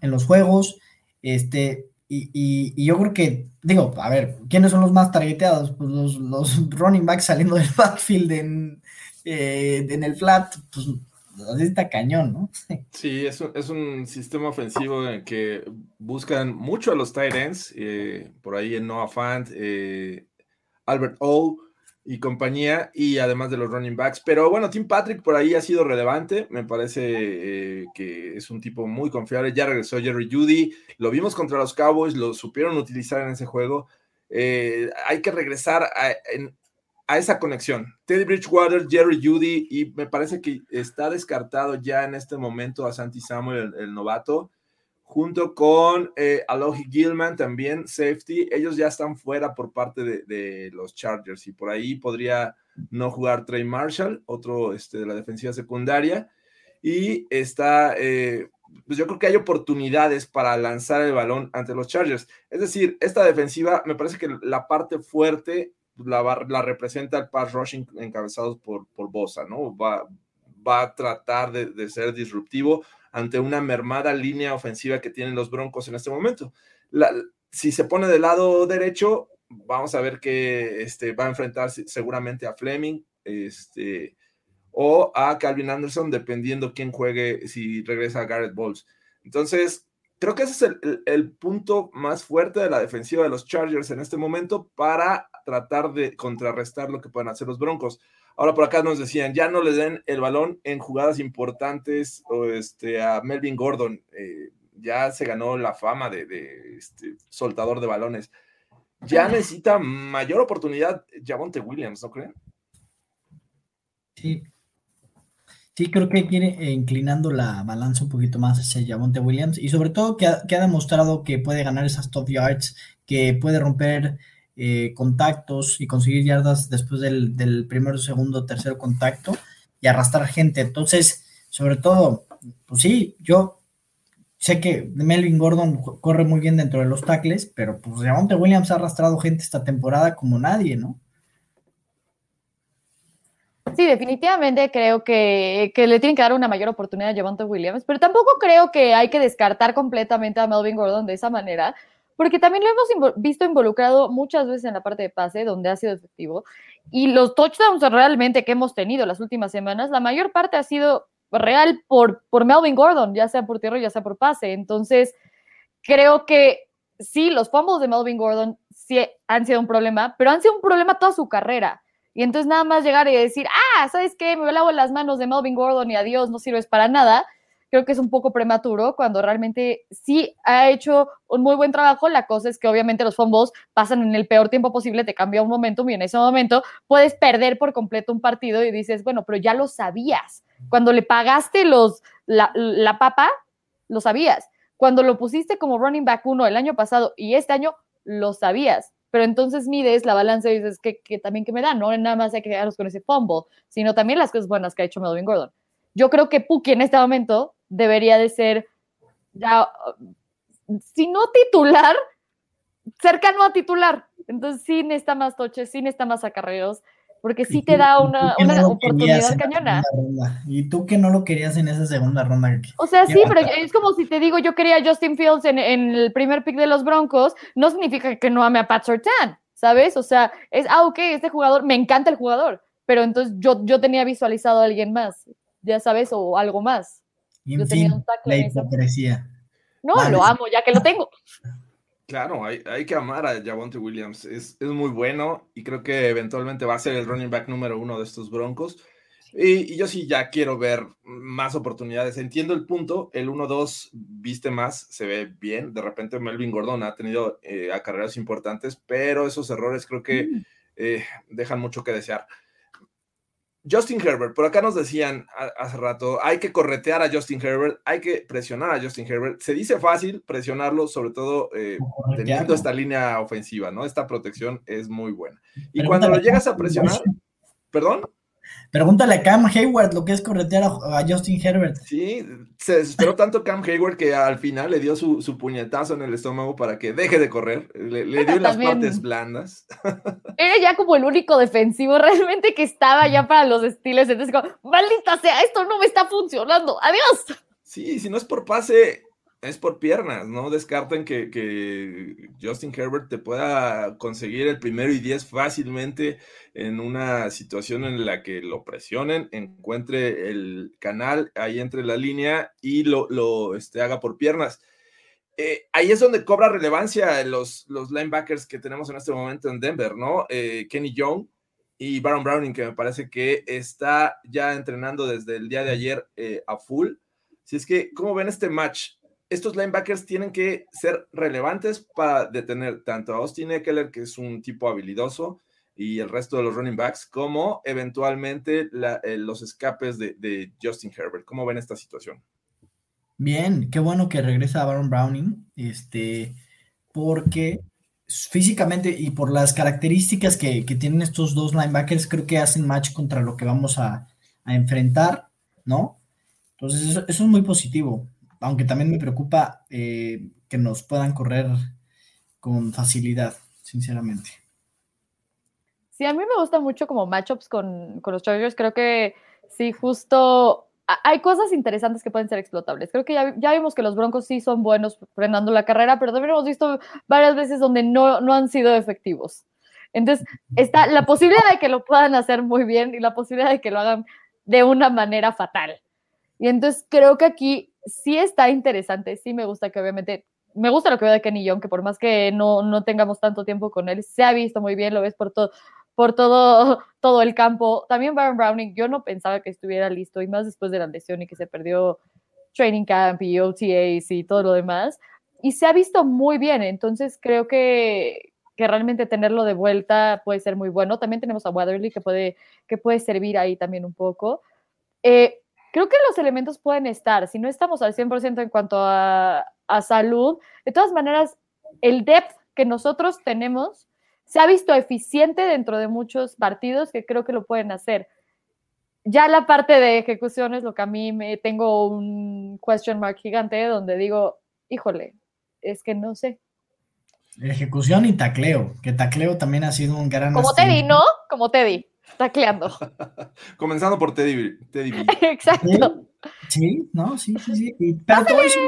en los juegos. Este, y, yo creo que, digo, a ver, ¿quiénes son los más targeteados? Pues los, los running backs saliendo del backfield en, eh, en el flat, pues así está cañón, ¿no? Sí, es un, sistema ofensivo en que buscan mucho a los tight ends, eh, por ahí en Noah Fant, eh, Albert O y compañía, y además de los running backs. Pero bueno, Tim Patrick por ahí ha sido relevante, me parece eh, que es un tipo muy confiable. Ya regresó Jerry Judy, lo vimos contra los Cowboys, lo supieron utilizar en ese juego. hay que regresar a, en, a esa conexión. Teddy Bridgewater, Jerry Judy, y me parece que está descartado ya en este momento a Santi Samuel, el, novato, junto con eh, Alohi Gilman, también safety. Ellos ya están fuera por parte de, los Chargers y por ahí podría no jugar Trey Marshall, otro este, de la defensiva secundaria. Y está, eh, pues yo creo que hay oportunidades para lanzar el balón ante los Chargers. Es decir, esta defensiva me parece que la parte fuerte la, la representa el pass rushing encabezados por, por Bosa, ¿no? Va, va a tratar de, ser disruptivo ante una mermada línea ofensiva que tienen los Broncos en este momento. si se pone del lado derecho, vamos a ver que este, va a enfrentar seguramente a Fleming este, o a Calvin Anderson, dependiendo quién juegue, si regresa a Garrett Bowles. Entonces, creo que ese es el, punto más fuerte de la defensiva de los Chargers en este momento para tratar de contrarrestar lo que pueden hacer los Broncos. Ahora por acá nos decían, ya no le den el balón en jugadas importantes o este, a Melvin Gordon. Eh, ya se ganó la fama de, de este, soltador de balones. Ya necesita mayor oportunidad Javonte Williams, ¿no creen? Sí. Sí, creo que quiere eh, inclinando la balanza un poquito más hacia Javonte Williams y sobre todo que ha, que ha demostrado que puede ganar esas top yards, que puede romper eh, contactos y conseguir yardas después del, del primero, segundo, tercer contacto y arrastrar gente. Entonces, sobre todo, pues sí, yo sé que Melvin Gordon corre muy bien dentro de los tackles, pero pues Javonte Williams ha arrastrado gente esta temporada como nadie, ¿no? Sí, definitivamente creo que, que, le tienen que dar una mayor oportunidad a Javonte Williams, pero tampoco creo que hay que descartar completamente a Melvin Gordon de esa manera, porque también lo hemos visto involucrado muchas veces en la parte de pase, donde ha sido efectivo, y los touchdowns realmente que hemos tenido las últimas semanas, la mayor parte ha sido real por, por Melvin Gordon, ya sea por tierra, ya sea por pase. Entonces, creo que sí, los fumbles de Melvin Gordon sí han sido un problema, pero han sido un problema toda su carrera. Y entonces nada más llegar y decir, ah, ¿sabes qué? Me lavo las manos de Melvin Gordon y adiós, no sirves para nada creo que es un poco prematuro cuando realmente sí ha hecho un muy buen trabajo. La cosa es que obviamente los fumbles pasan en el peor tiempo posible, te cambia un momento y en ese momento puedes perder por completo un partido y dices, bueno, pero ya lo sabías. Cuando le pagaste los, la, la papa, lo sabías. Cuando lo pusiste como running back uno el año pasado y este año, lo sabías pero entonces mides la balanza y dices que, también que me da, no nada más hay que quedarnos con ese fumble, sino también las cosas buenas que ha hecho Melvin Gordon. Yo creo que Puki en este momento debería de ser ya, si no titular, cercano a titular. Entonces sí necesita más toches, sí necesita más acarreos, porque sí te da una, una oportunidad cañona. Y tú que no lo querías en esa segunda ronda. O sea, sí, pero es como si te digo, yo quería a Justin Fields en, en, el primer pick de los Broncos, no significa que no ame a Pat Sertan, ¿sabes? O sea, es, ah, ok, este jugador, me encanta el jugador, pero entonces yo, yo tenía visualizado a alguien más, ya sabes, o algo más. Y en fin, la hipocresía. No, lo amo, ya que lo tengo. Claro, hay, hay que amar a Javonte Williams. Es, es, muy bueno y creo que eventualmente va a ser el running back número uno de estos Broncos. Y, y yo sí ya quiero ver más oportunidades. Entiendo el punto. El 1-2 viste más, se ve bien. De repente Melvin Gordon ha tenido eh, carreras importantes, pero esos errores creo que mm. eh, dejan mucho que desear. Justin Herbert, por acá nos decían hace rato, hay que corretear a Justin Herbert, hay que presionar a Justin Herbert. Se dice fácil presionarlo, sobre todo eh, teniendo esta línea ofensiva, ¿no? Esta protección es muy buena. Y cuando lo llegas a presionar, perdón. Pregúntale a Cam Hayward lo que es corretear a, Justin Herbert. Sí, se desesperó tanto Cam Hayward que al final le dio su, su puñetazo en el estómago para que deje de correr. Le, le dio las partes blandas. Era ya como el único defensivo realmente que estaba ya para los estilos. Entonces, como, maldita sea, esto no me está funcionando. Adiós. Sí, si no es por pase, es por piernas, no descarten que, que, Justin Herbert te pueda conseguir el primero y diez fácilmente en una situación en la que lo presionen, encuentre el canal ahí entre la línea y lo, lo este, haga por piernas. Eh, ahí es donde cobra relevancia los, los linebackers que tenemos en este momento en Denver, ¿no? Eh, Kenny Young y Baron Browning, que me parece que está ya entrenando desde el día de ayer eh, a full. Si es que, ¿cómo ven este match? Estos linebackers tienen que ser relevantes para detener tanto a Austin Eckler, que es un tipo habilidoso, y el resto de los running backs, como eventualmente eh, los escapes de, Justin Herbert. ¿Cómo ven esta situación? Bien, qué bueno que regresa Baron Browning, este, porque físicamente y por las características que, tienen estos dos linebackers, creo que hacen match contra lo que vamos a, enfrentar, ¿no? Entonces, eso es muy positivo aunque también me preocupa eh, que nos puedan correr con facilidad, sinceramente. Sí, a mí me gusta mucho como matchups con, con los Chargers. Creo que sí, justo hay cosas interesantes que pueden ser explotables. Creo que ya, ya, vimos que los Broncos sí son buenos frenando la carrera, pero también hemos visto varias veces donde no, no han sido efectivos. Entonces, está la posibilidad de que lo puedan hacer muy bien y la posibilidad de que lo hagan de una manera fatal. Y entonces creo que aquí sí está interesante, sí me gusta que obviamente, me gusta lo que veo de Kenny Young, que por más que no, no tengamos tanto tiempo con él, se ha visto muy bien, lo ves por todo, por todo, todo el campo. También Baron Browning, yo no pensaba que estuviera listo, y más después de la lesión y que se perdió training camp y OTAs y todo lo demás. Y se ha visto muy bien, entonces creo que, que realmente tenerlo de vuelta puede ser muy bueno. También tenemos a Weatherly que puede, que puede servir ahí también un poco. Eh, creo que los elementos pueden estar, si no estamos al 100% en cuanto a, a salud, de todas maneras, el depth que nosotros tenemos se ha visto eficiente dentro de muchos partidos que creo que lo pueden hacer. Ya la parte de ejecución es lo que a mí me tengo un question mark gigante donde digo, híjole, es que no sé. Ejecución y tacleo, que tacleo también ha sido un gran... Como Teddy, ¿no? Como Teddy, tacleando. Comenzando por Teddy. Teddy Exacto. Sí, no, sí, sí, sí. pero todo eso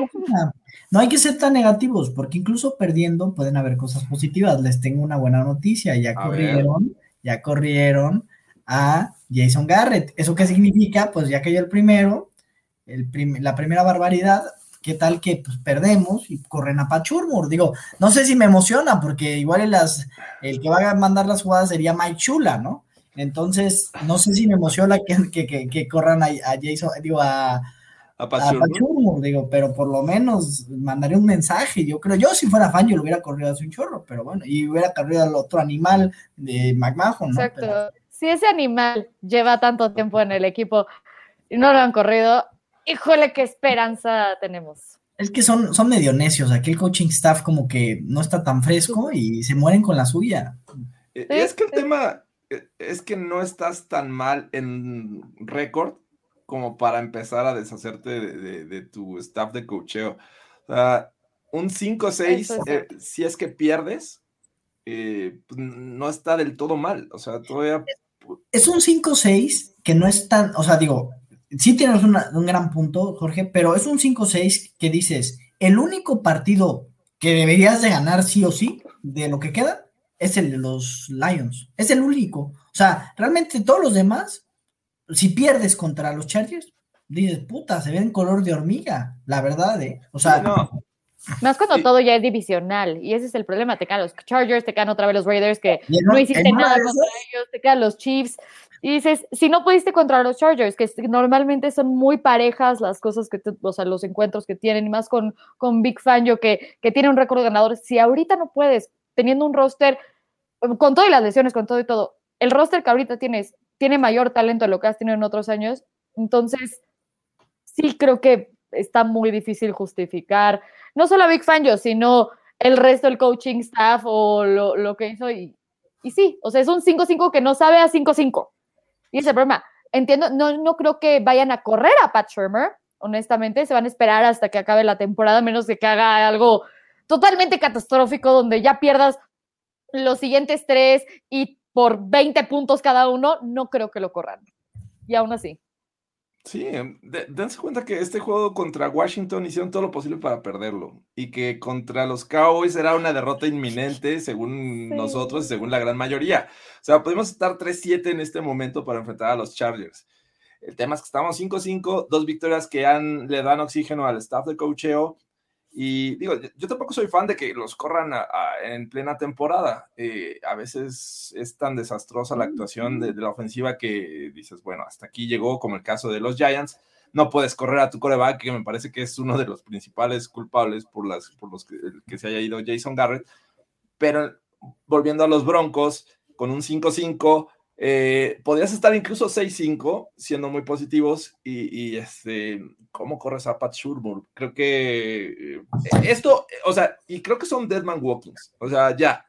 no hay que ser tan negativos, porque incluso perdiendo pueden haber cosas positivas. Les tengo una buena noticia, ya corrieron, ya corrieron a Jason Garrett. ¿Eso qué significa? Pues ya cayó el primero, el la primera barbaridad, ¿qué tal que pues, perdemos y corren a Pachurmur? Digo, no sé si me emociona, porque igual las, el que va a mandar las jugadas sería Mike Chula, ¿no? Entonces, no sé si me emociona que, que, que, corran a, Jason, digo, a, a Pachurmur, digo, pero por lo menos mandaré un mensaje. Yo creo, yo si fuera fan, yo lo hubiera corrido hace un chorro, pero bueno, y hubiera corrido al otro animal de McMahon, ¿no? Exacto. Si ese animal lleva tanto tiempo en el equipo y no lo han corrido, híjole, qué esperanza tenemos. Es que son, son medio necios, aquí el coaching staff como que no está tan fresco y se mueren con la suya. Eh, es que el tema es que no estás tan mal en récord como para empezar a deshacerte de, tu staff de cocheo. Un 5-6, eh, si es que pierdes, pues, no está del todo mal. O sea, todavía. Es un 5-6 que no es tan. O sea, digo, sí tienes un gran punto, Jorge, pero es un 5-6 que dices, el único partido que deberías de ganar sí o sí de lo que queda es el de los Lions. Es el único. O sea, realmente todos los demás, si pierdes contra los Chargers, dices, puta, se ve en color de hormiga, la verdad, ¿eh? O sea, no. Más cuando todo ya es divisional, y ese es el problema, te quedan los Chargers, te quedan otra vez los Raiders, que no, hiciste nada contra ellos, te quedan los Chiefs, y dices, si no pudiste contra los Chargers, que normalmente son muy parejas las cosas que, o sea, los encuentros que tienen, y más con, con Big Fangio, que, que tiene un récord ganador, si ahorita no puedes, teniendo un roster, con todas las lesiones, con todo y todo, el roster que ahorita tienes tiene mayor talento de lo que has tenido en otros años, entonces sí creo que está muy difícil justificar, no solo a Big Fangio, sino el resto del coaching staff o lo, lo que hizo, y, y sí, o sea, es un 5-5 que no sabe a 5-5. Y ese problema. Entiendo, no, no creo que vayan a correr a Pat Shermer, honestamente, se van a esperar hasta que acabe la temporada, menos de que haga algo totalmente catastrófico donde ya pierdas los siguientes tres y por 20 puntos cada uno, no creo que lo corran. Y aún así. Sí, em, dense cuenta que este juego contra Washington hicieron todo lo posible para perderlo y que contra los Cowboys era una derrota inminente según nosotros y según la gran mayoría. O sea, podemos estar 3-7 en este momento para enfrentar a los Chargers. El tema es que estamos 5-5, dos victorias que han, le dan oxígeno al staff de coacheo y digo, yo tampoco soy fan de que los corran en plena temporada. Eh, a veces es tan desastrosa la actuación de, la ofensiva que dices, bueno, hasta aquí llegó, como el caso de los Giants. No puedes correr a tu coreback, que me parece que es uno de los principales culpables por, las, por los que, se haya ido Jason Garrett. Pero volviendo a los Broncos, con un 5-5, eh, podrías estar incluso 6-5, siendo muy positivos, y, este, ¿cómo corres a Pat Shurmur? Creo que eh, esto, o sea, y creo que son Deadman Walkings, o sea, ya,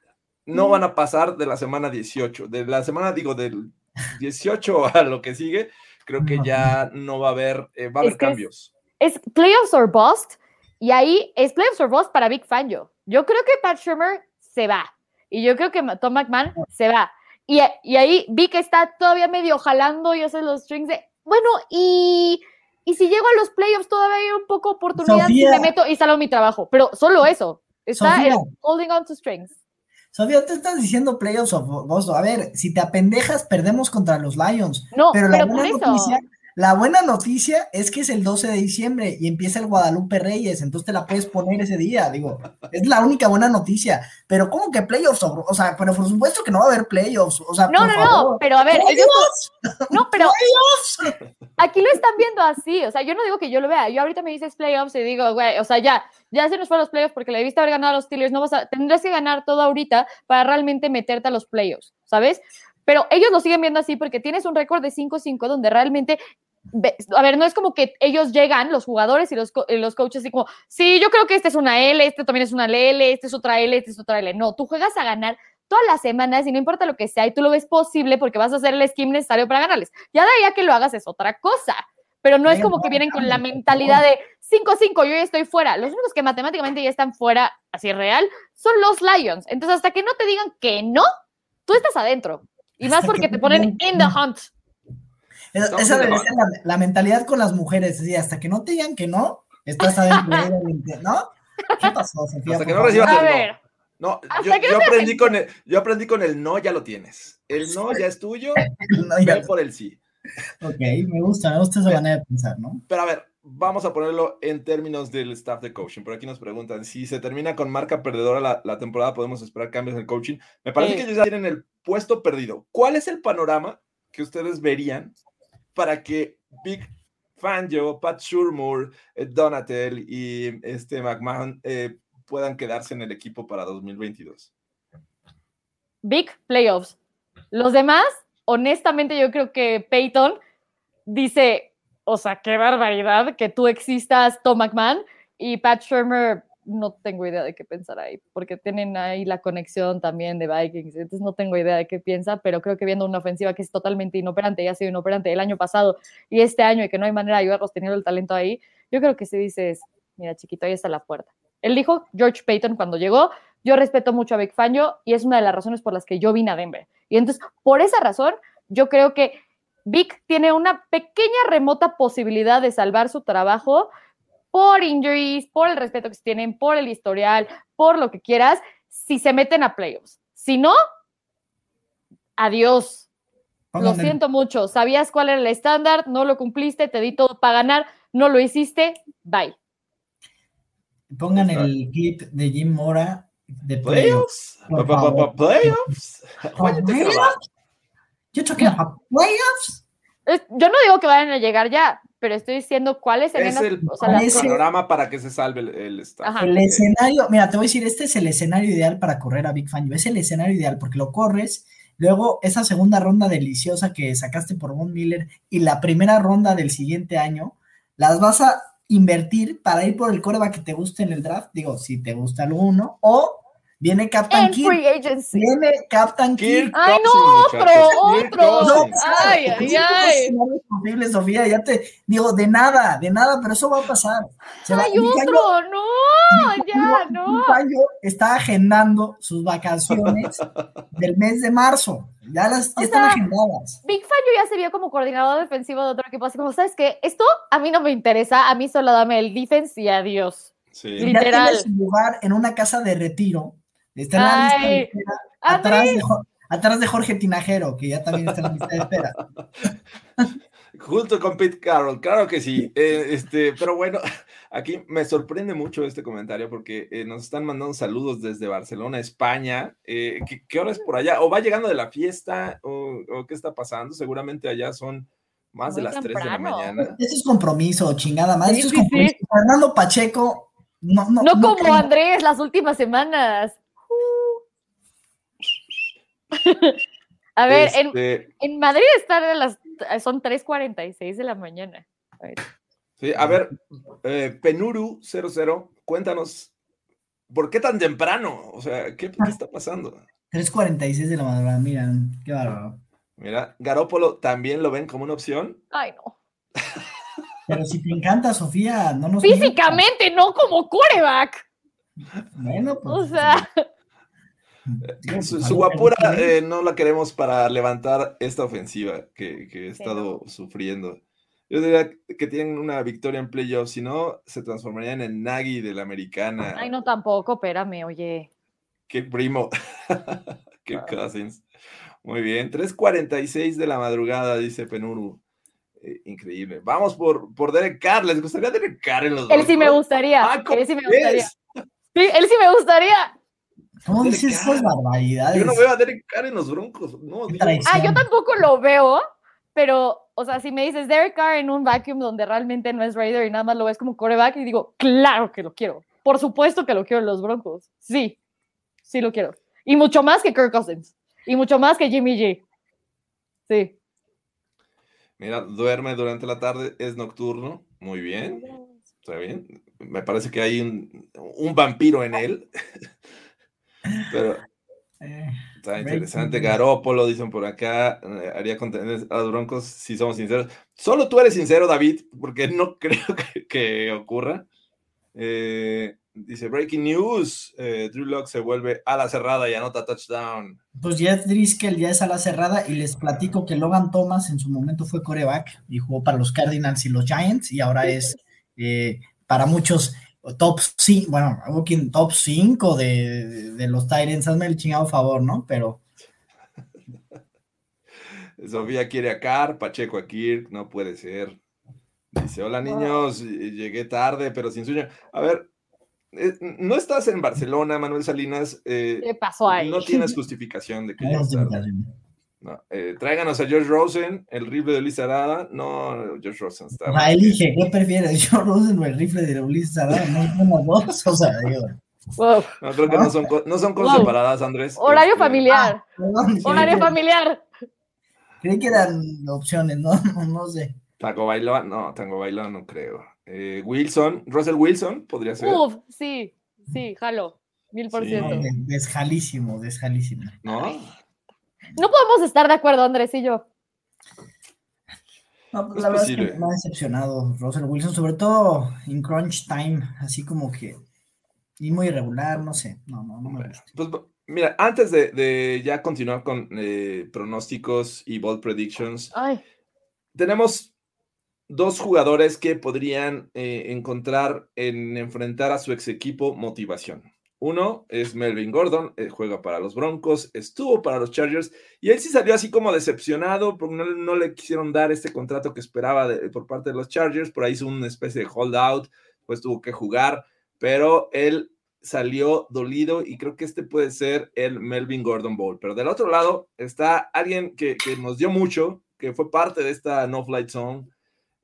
no van a pasar de la semana 18, de la semana, digo, del 18 a lo que sigue, creo que ya no va a haber, eh, va a haber cambios. Es, playoffs or bust, y ahí es playoffs or bust para Big Fangio. Yo creo que Pat Schumer se va, y yo creo que Tom McMahon se va y, ahí vi que está todavía medio jalando y hace los strings de, bueno, y, si llego a los playoffs todavía hay un poco oportunidad y me meto y salgo mi trabajo, pero solo eso, está holding on to strings. Sofía, te estás diciendo playoffs of vos, a ver, si te apendejas, perdemos contra los Lions. No, pero, la buena noticia, La buena noticia es que es el 12 de diciembre y empieza el Guadalupe Reyes, entonces te la puedes poner ese día, digo, es la única buena noticia. Pero ¿cómo que playoffs? O sea, pero por supuesto que no va a haber playoffs. O sea, no, por no, favor. no, pero a ver, ellos no, pero ¡Playoffs! aquí lo están viendo así, o sea, yo no digo que yo lo vea, yo ahorita me dices playoffs y digo, güey, o sea, ya, ya se nos fueron los playoffs porque le debiste haber ganado a los Steelers, no vas a, tendrás que ganar todo ahorita para realmente meterte a los playoffs, ¿sabes? Pero ellos lo siguen viendo así porque tienes un récord de 5-5 donde realmente a ver, no es como que ellos llegan, los jugadores y los, co- los coaches, y como, sí, yo creo que este es una L, este también es una L, este es otra L, este es otra L. No, tú juegas a ganar todas las semanas y no importa lo que sea, y tú lo ves posible porque vas a hacer el scheme necesario para ganarles. Ya de ahí a que lo hagas es otra cosa. Pero no es como que vienen con la mentalidad de 5-5, yo ya estoy fuera. Los únicos que matemáticamente ya están fuera, así real, son los Lions. Entonces, hasta que no te digan que no, tú estás adentro. Y más porque que te ponen in the hunt. Esa, esa debe ser la, la mentalidad con las mujeres, sí, hasta que no te digan que no, estás adentro, de- ¿no? ¿Qué pasó, Sofía? Hasta que no recibas? A el ver. no. No, yo, aprendí con el, yo aprendí con el no, ya lo tienes. El no ya es tuyo, No, ya- por el sí. ok, me gusta, me gusta esa manera de pensar, ¿no? Pero a ver, vamos a ponerlo en términos del staff de coaching. Por aquí nos preguntan, si se termina con marca perdedora la, la temporada, ¿podemos esperar cambios en el coaching? Me parece Sí. que ellos ya tienen el puesto perdido. ¿Cuál es el panorama que ustedes verían para que Big Fangio, Pat Shurmur, eh, Donatel y este McMahon eh, puedan quedarse en el equipo para 2022? Big playoffs. Los demás, honestamente, yo creo que Peyton dice, o sea, qué barbaridad que tú existas, Tom McMahon, y Pat Shermer, no tengo idea de qué pensar ahí, porque tienen ahí la conexión también de Vikings, entonces no tengo idea de qué piensa, pero creo que viendo una ofensiva que es totalmente inoperante, ya ha sido inoperante el año pasado y este año, y que no hay manera de ayudarlos teniendo el talento ahí, yo creo que si dices, mira, chiquito, ahí está la puerta. Él dijo, George Payton, cuando llegó, yo respeto mucho a Big Fangio y es una de las razones por las que yo vine a Denver. Y entonces, por esa razón, yo creo que Vic tiene una pequeña remota posibilidad de salvar su trabajo por injuries, por el respeto que se tienen, por el historial, por lo que quieras, si se meten a playoffs. Si no, adiós. Lo Pónganme- siento mucho. Sabías cuál era el estándar, no lo cumpliste, te di todo para ganar, no lo hiciste, bye. Pongan el clip de Jim Mora de playoffs. ¿Playoffs? ¿Playoffs? About playoffs? Yo no digo que vayan a llegar ya, pero estoy diciendo cuáles serían Es el, o sea, las Ese- cosas- panorama para que se salve el, el. Ajá. El escenario, mira, te voy a decir, este es el escenario ideal para correr a Big Fangio. Es el escenario ideal porque lo corres, luego esa segunda ronda deliciosa que sacaste por Von Miller y la primera ronda del siguiente año, las vas a invertir para ir por el coreback que te guste en el draft. Digo, si te gusta alguno, o viene Captain En Kirk. free agency. Viene Captain Kirk Kirk. Ay, no, otro. Kirk otro. Cousins. Ay, ay, ay. posibles, Sofía, ya te digo, de nada, de nada, pero eso va a pasar. Se va- Big Fangio- otro, no, ya, Big no. Está agendando sus vacaciones del mes de marzo. Ya las ya están sea, agendadas. Big Fangio ya se vio como coordinador defensivo de otro equipo, así como, ¿sabes qué? Esto a mí no me interesa, a mí solo dame el defense y adiós. Sí. Li- Ya literal. tiene su lugar en una casa de retiro. Está en la lista de espera, atrás, de, atrás de Jorge Tinajero, que ya también está en la lista de espera. Junto con Pete Carroll, claro que sí. Eh, este, pero bueno, aquí me sorprende mucho este comentario porque eh, nos están mandando saludos desde Barcelona, España. Eh, ¿qué, qué hora es por allá? ¿O va llegando de la fiesta? ¿O, o qué está pasando? Seguramente allá son más de las 3 de la temprano. mañana. Esto es compromiso, chingada madre. Sí, Esto es sí, compromiso. Fernando Pacheco, no, no, no no como creo. Andrés las últimas semanas. A ver, en, Este, en Madrid están a las, son 3.46 de la mañana. A ver. sí, a ver, eh, Penuru00, cuéntanos, ¿por qué tan temprano? O sea, ¿qué, qué está pasando? 3.46 de la madrugada, miran, qué bárbaro. Mira, Garópolo también lo ven como una opción. Ay, no. Pero si te encanta, Sofía, no nos mientas. Físicamente, no como quarterback. Bueno, pues. O sea, Su, guapura eh, no la queremos para levantar esta ofensiva que, que he estado sufriendo. Yo diría que tienen una victoria en playoffs, si no, se transformarían en Nagy de la americana. ay, no tampoco, espérame, oye. Qué primo. Qué cousins. Muy bien. 3.46 de la madrugada, dice Penuru. Eh, increíble. Vamos por, por Derek Carr. ¿Les gustaría Derek Carr en los Él sí me gustaría. Ah, ¿cómo él sí me gustaría. Sí, él sí me gustaría. ¿Cómo dices esas barbaridades? Yo no veo a Derek Carr en los Broncos. No. Ah, yo tampoco lo veo, pero, o sea, si me dices Derek Carr en un vacuum donde realmente no es Raider y nada más lo ves como coreback, y digo, claro que lo quiero. Por supuesto que lo quiero en los Broncos. Sí, sí lo quiero. Y mucho más que Kirk Cousins. Y mucho más que Jimmy G. Sí. Mira, duerme durante la tarde, es nocturno. Muy bien. Está bien. Me parece que hay un, un vampiro en él. Pero Eh, está interesante. Garópolo, dicen por acá. eh, haría contener a los Broncos si somos sinceros. Solo tú eres sincero, David, porque no creo que, que ocurra. Eh, dice Breaking News: eh, Drew Lock se vuelve a la cerrada y anota touchdown. Pues Jeff Driscoll ya es a la cerrada y les platico que Logan Thomas en su momento fue coreback y jugó para los Cardinals y los Giants y ahora es para muchos top 5, bueno, algo que en top 5 de, de los Tyrants, hazme el chingado favor, ¿no? Pero Sofía quiere a Carr, Pacheco a Kirk, no puede ser. Dice, hola niños, eh, llegué tarde, pero sin sueño. A ver, eh, no estás en Barcelona, Manuel Salinas. eh, ¿Qué pasó ahí? no tienes justificación de que no llegues tarde. No, eh, tráiganos a George Rosen, el rifle de Luis Arada. No, George Rosen está. Que- elige, ¿qué prefieres? ¿Yo Rosen o el rifle de Ulises Arada? No son las dos, o sea, digo, Wow. No, creo que no son, no son cosas Wow. separadas, Andrés. Horario Este, familiar. perdón, dije, Horario familiar. Creí que eran opciones, no, no, no sé. Tango Bailón, no, Tango Bailón no creo. Eh, Wilson, Russell Wilson, podría ser. Uf, sí, sí, jalo. Mil por ciento. Desjalísimo, desjalísimo. ¿No? No podemos estar de acuerdo, Andrés y yo. No, pues Es la verdad es que me ha decepcionado Russell Wilson, sobre todo en crunch time, así como que y muy irregular, no sé, no, no, no me gusta. Pues mira, antes de, de ya continuar con eh, pronósticos y bold predictions, Ay, tenemos dos jugadores que podrían eh, encontrar en enfrentar a su ex equipo motivación. Uno es Melvin Gordon, eh, juega para los Broncos, estuvo para los Chargers y él sí salió así como decepcionado porque no, le quisieron dar este contrato que esperaba por parte de los Chargers, por ahí hizo una especie de holdout, pues tuvo que jugar, pero él salió dolido y creo que este puede ser el Melvin Gordon Bowl. Pero del otro lado está alguien que, que nos dio mucho, que fue parte de esta No Flight Zone,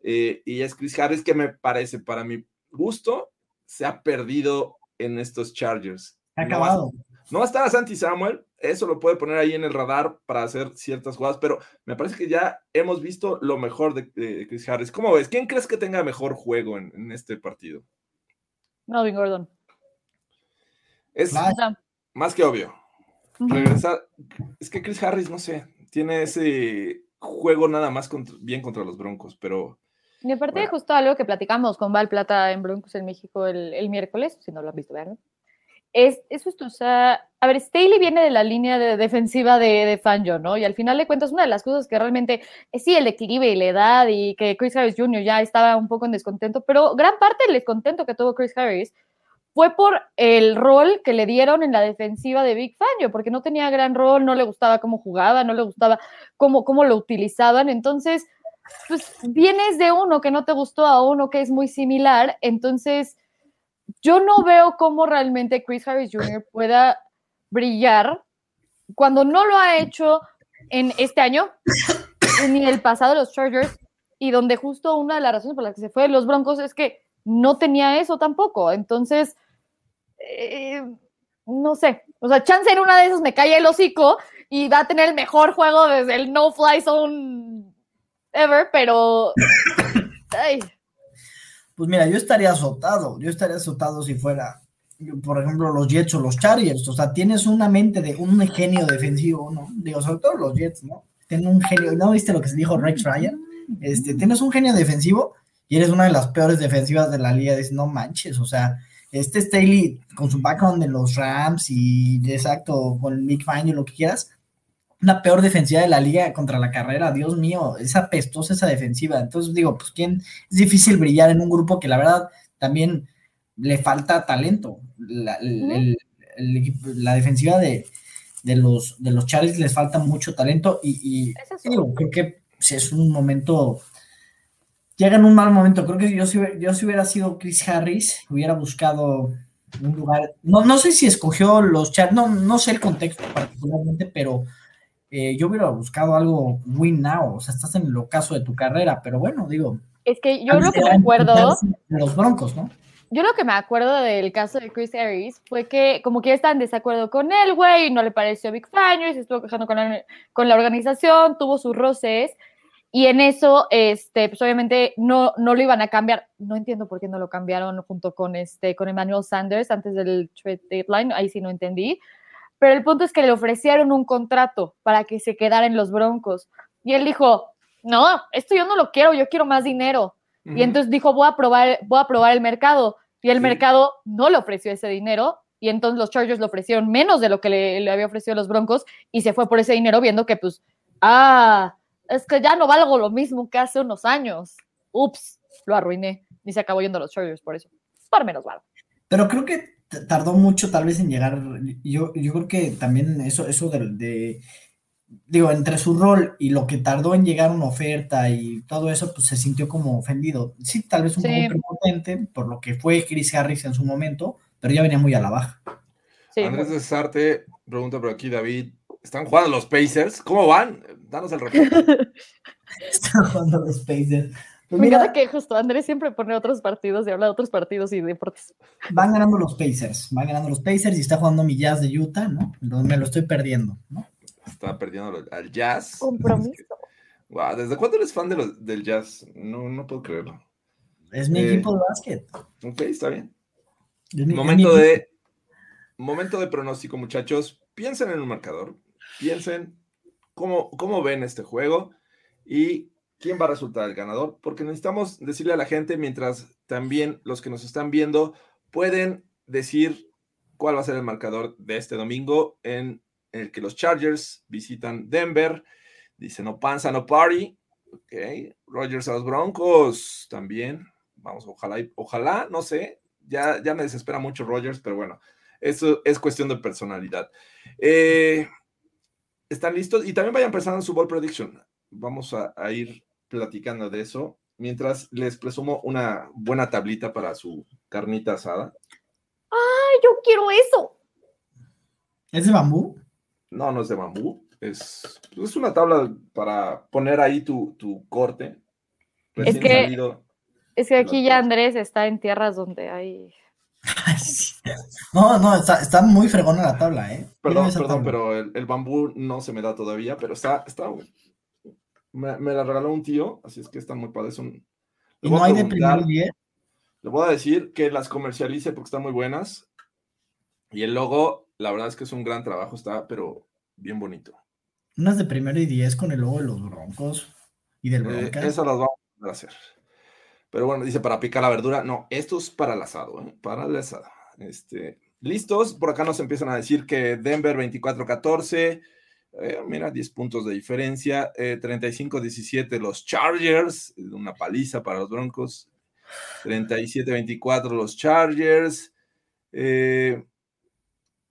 eh, y es Chris Harris, que me parece, para mi gusto, se ha perdido en estos Chargers. Ha No va- acabado. no va a estar a Santi Samuel, eso lo puede poner ahí en el radar para hacer ciertas jugadas, pero me parece que ya hemos visto lo mejor de, de Chris Harris. ¿Cómo ves? ¿Quién crees que tenga mejor juego en, en este partido? Melvin Gordon. Es más que obvio. Regresar. Es que Chris Harris, no sé, tiene ese juego nada más contra- bien contra los Broncos, pero Y aparte, Bueno. justo algo que platicamos con Val Plata en Broncos en México el, el miércoles, si no lo han visto, veanlo. Es, es justo, o sea, a ver, Staley viene de la línea de defensiva de, de Fangio, ¿no? Y al final de cuentas, una de las cosas que realmente es sí el equilibrio y la edad y que Chris Harris Jr. ya estaba un poco en descontento, pero gran parte del descontento que tuvo Chris Harris fue por el rol que le dieron en la defensiva de Big Fangio, porque no tenía gran rol, no le gustaba cómo jugaba, no le gustaba cómo, cómo lo utilizaban, entonces pues vienes de uno que no te gustó a uno que es muy similar, entonces yo no veo cómo realmente Chris Harris Jr. pueda brillar cuando no lo ha hecho en este año ni el pasado de los Chargers y donde justo una de las razones por las que se fue de los Broncos es que no tenía eso tampoco, entonces eh, no sé, o sea, chance en una de esas me cae el hocico y va a tener el mejor juego desde el no fly zone ever, pero. Ay, Pues mira, yo estaría azotado, yo estaría azotado si fuera, por ejemplo, los Jets o los Chargers, o sea, tienes una mente de un genio defensivo, ¿no? Digo, sobre todo los Jets, ¿no? Tienen un genio, ¿no viste lo que se dijo Rex Ryan? Este, tienes un genio defensivo y eres una de las peores defensivas de la liga, dices, no manches, o sea, este Staley con su background en los Rams y exacto, con Nick Fine y lo que quieras, una peor defensiva de la liga contra la carrera, Dios mío, es apestosa esa defensiva. Entonces digo, pues quién es difícil brillar en un grupo que la verdad también le falta talento. La, el- el- el equipo- la defensiva de, de los de los Chargers les falta mucho talento y, digo, creo que si es un momento llega en un mal momento. Creo que yo si, yo si hubiera sido Chris Harris, hubiera buscado un lugar. No, no sé si escogió los chats, no, no sé el contexto particularmente, pero eh, yo hubiera buscado algo win now. O sea, estás en el ocaso de tu carrera, pero bueno, digo. Es que yo lo que me acuerdo. De los broncos, ¿no? Yo lo que me acuerdo del caso de Chris Harris fue que como que está en desacuerdo con él, güey, no le pareció Big Fan, y se estuvo quejando con la, con la organización, tuvo sus roces, y en eso, este, pues obviamente no, no lo iban a cambiar. No entiendo por qué no lo cambiaron junto con, este, con Emmanuel Sanders antes del trade deadline. Ahí sí no entendí. Pero el punto es que le ofrecieron un contrato para que se quedara en los Broncos. Y él dijo, no, esto yo no lo quiero, yo quiero más dinero. Y entonces dijo, voy a probar, voy a probar el mercado. Y el mercado no le ofreció ese dinero. Y entonces los Chargers le ofrecieron menos de lo que le, le había ofrecido los Broncos. Y se fue por ese dinero viendo que, pues, ah, es que ya no valgo lo mismo que hace unos años. Ups, lo arruiné. Y se acabó yendo a los Chargers por eso. Por menos valgo. Pero creo que tardó mucho tal vez en llegar. Yo, yo creo que también eso, eso de, digo, entre su rol y lo que tardó en llegar una oferta y todo eso, pues se sintió como ofendido. Sí, tal vez un poco prepotente por lo que fue Chris Harris en su momento, pero ya venía muy a la baja. Andrés de Sarte pregunta por aquí, David, ¿están jugando los Pacers? ¿Cómo van? Danos el reporte. Están jugando los Pacers. Pues mira, que justo Andrés siempre pone otros partidos y habla de otros partidos y deportes. Van ganando los Pacers, van ganando los Pacers y está jugando mi Jazz de Utah, ¿no? Me lo estoy perdiendo, ¿no? Está perdiendo al Jazz. Compromiso. wow, ¿desde cuándo eres fan de del Jazz? No, no puedo creerlo. Es mi equipo de básquet. Ok, está bien. momento de momento de pronóstico, muchachos. Piensen en un marcador. Piensen cómo, cómo ven este juego y quién va a resultar el ganador, porque necesitamos decirle a la gente, mientras también los que nos están viendo pueden decir cuál va a ser el marcador de este domingo en el que los Chargers visitan Denver. Dice no panza, no party. Ok, Rogers a los Broncos también. Vamos, ojalá, ojalá, no sé. Ya, ya me desespera mucho Rogers, pero bueno, eso es cuestión de personalidad. Eh, ¿Están listos? Y también vayan pensando en su ball prediction. Vamos a, ir platicando de eso mientras les presumo una buena tablita para su carnita asada. ¡Ay, yo quiero eso! ¿Es de bambú? No, no es de bambú. Es, es una tabla para poner ahí tu, corte. Es que, es que aquí ya Andrés está en tierras donde hay no, no, está, muy fregona la tabla, ¿eh? Perdón, perdón, pero el, bambú no se me da todavía, pero está, está, me, me la regaló un tío, así es que está muy padre. Un, ¿Y no hay de primer día? Le voy a decir que las comercialice porque están muy buenas. Y el logo, la verdad es que es un gran trabajo, está, pero bien bonito. Unas de primero y diez con el logo de los broncos y del eh, broncas. esas las vamos a hacer. Pero bueno, dice para picar la verdura. No, esto es para el asado, ¿eh? para el asado. Este, Listos, por acá nos empiezan a decir que Denver 24-14. Eh, mira, 10 puntos de diferencia. 35-17 eh, los Chargers, una paliza para los Broncos. 37-24 los Chargers.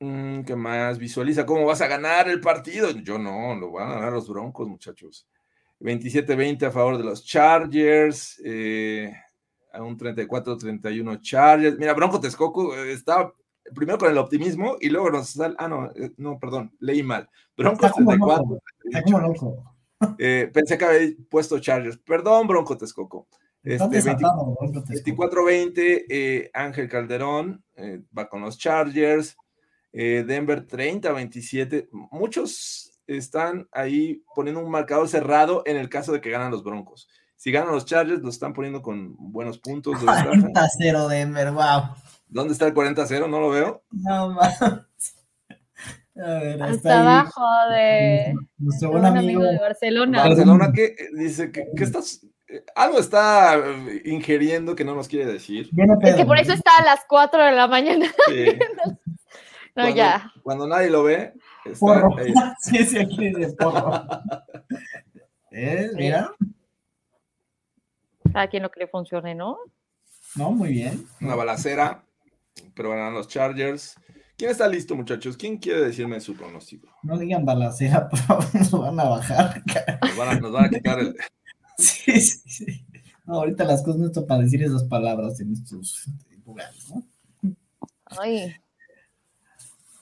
Mm, ¿Qué más? Visualiza cómo vas a ganar el partido. Yo no, lo van a ganar los Broncos, muchachos. 27-20 a favor de los Chargers, eh, a un 34-31 Chargers. Mira, Bronco Texcoco eh, está primero con el optimismo y luego nos sale, ah, no, eh, no, perdón, leí mal. Bronco 34. pensé que había puesto Chargers. Perdón, Bronco Texcoco. Este, 24-20, Ángel Calderón va con los Chargers. Denver 30-27. Muchos están ahí poniendo un marcador cerrado en el caso de que ganan los Broncos. Si ganan los Chargers, lo están poniendo con buenos puntos. 40-0 Denver, wow. ¿Dónde está el 40-0? No lo veo. No más. Hasta abajo de nuestro buen amigo, de Barcelona. Barcelona que eh, dice que, estás eh, algo está eh, ingiriendo que no nos quiere decir. Es que por eso está a las 4 de la mañana. no, ya. Cuando nadie lo ve, Porro. sí, sí, aquí dice porro. ¿Eh? Mira. Cada quien lo que le funcione, ¿no? No, muy bien. Una balacera, pero van los Chargers. ¿Quién está listo, muchachos? ¿Quién quiere decirme su pronóstico? No digan balacera, por favor, nos van a bajar. Nos van a, nos van a quitar el. Sí, sí, sí. No, ahorita las cosas no están para decir esas palabras en estos lugares, ¿no? Ay,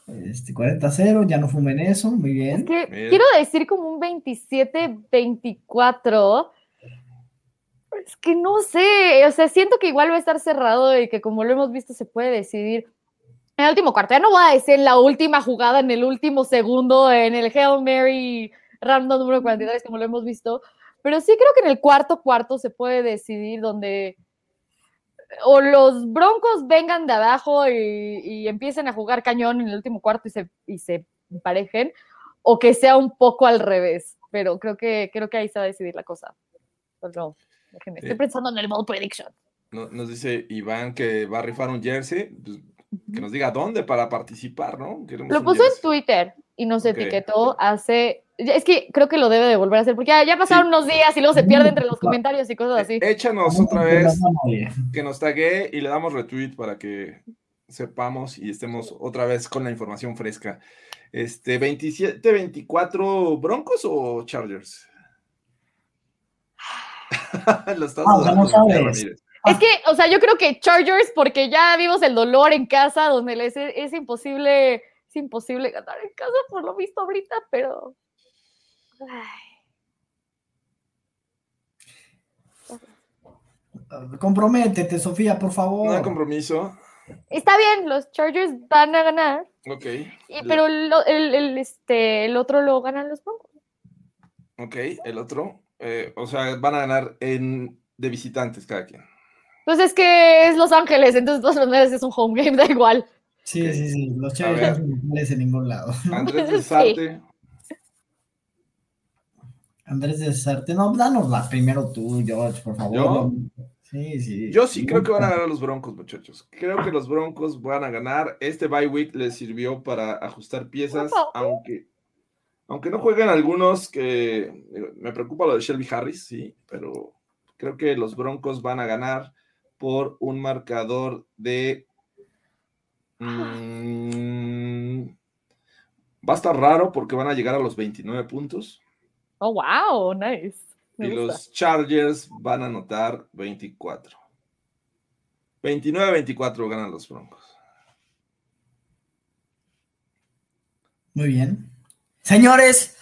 Este, 40-0, ya no fumen eso, muy es bien. que Bien. quiero decir como un 27-24. Es que no sé, o sea, siento que igual va a estar cerrado y que como lo hemos visto se puede decidir en el último cuarto. Ya no voy a decir la última jugada, en el último segundo, en el Hail Mary random número 43, como lo hemos visto, pero sí creo que en el cuarto cuarto se puede decidir donde o los Broncos vengan de abajo y, y empiecen a jugar cañón en el último cuarto y se, y se emparejen, o que sea un poco al revés, pero creo que, creo que ahí se va a decidir la cosa. No, déjenme, estoy pensando en el modo prediction. No- Nos dice Iván que va a rifar un jersey. pues, que nos diga dónde para participar, ¿no? Queremos Lo puso en. Twitter y nos etiquetó hace... Es que creo que lo debe de volver a hacer, porque ya, ya pasaron unos días y luego se pierde entre los comentarios y cosas así. Eh, Échanos No, otra vez que nos tague y le damos retweet para que sepamos y estemos otra vez con la información fresca. Este, 27-24 Broncos o Chargers? Lo estás Ah, dudando, no sabes. Ramírez. Es que, o sea, yo creo que Chargers, porque ya vimos el dolor en casa, donde les es, es imposible, es imposible ganar en casa por lo visto ahorita, pero. Ay, Comprométete, Sofía, por favor. No hay compromiso. Está bien, los Chargers van a ganar, Ok. y- pero el, este, el otro lo ganan los Broncos. Ok, el otro. Eh, o sea, van a ganar en, de visitantes cada quien. Pues es que es Los Ángeles, entonces todas maneras es un home game, da igual. Sí, sí, sí. Los A Chargers no son iguales en ningún lado. Andrés de Sarte. Andrés de Sarte, no, danosla primero tú, George, por favor. ¿Yo? Sí, sí. Yo sí creo que van a ganar los Broncos, muchachos. Creo que los Broncos van a ganar. Este bye week les sirvió para ajustar piezas, aunque, aunque no jueguen algunos que me preocupa lo de Shelby Harris, sí, pero creo que los Broncos van a ganar por un marcador de. mm, va a estar raro porque van a llegar a los 29 puntos. Oh, wow, nice. Me y gusta. los Chargers van a anotar 24. 29-24 ganan los Broncos. Muy bien. Señores,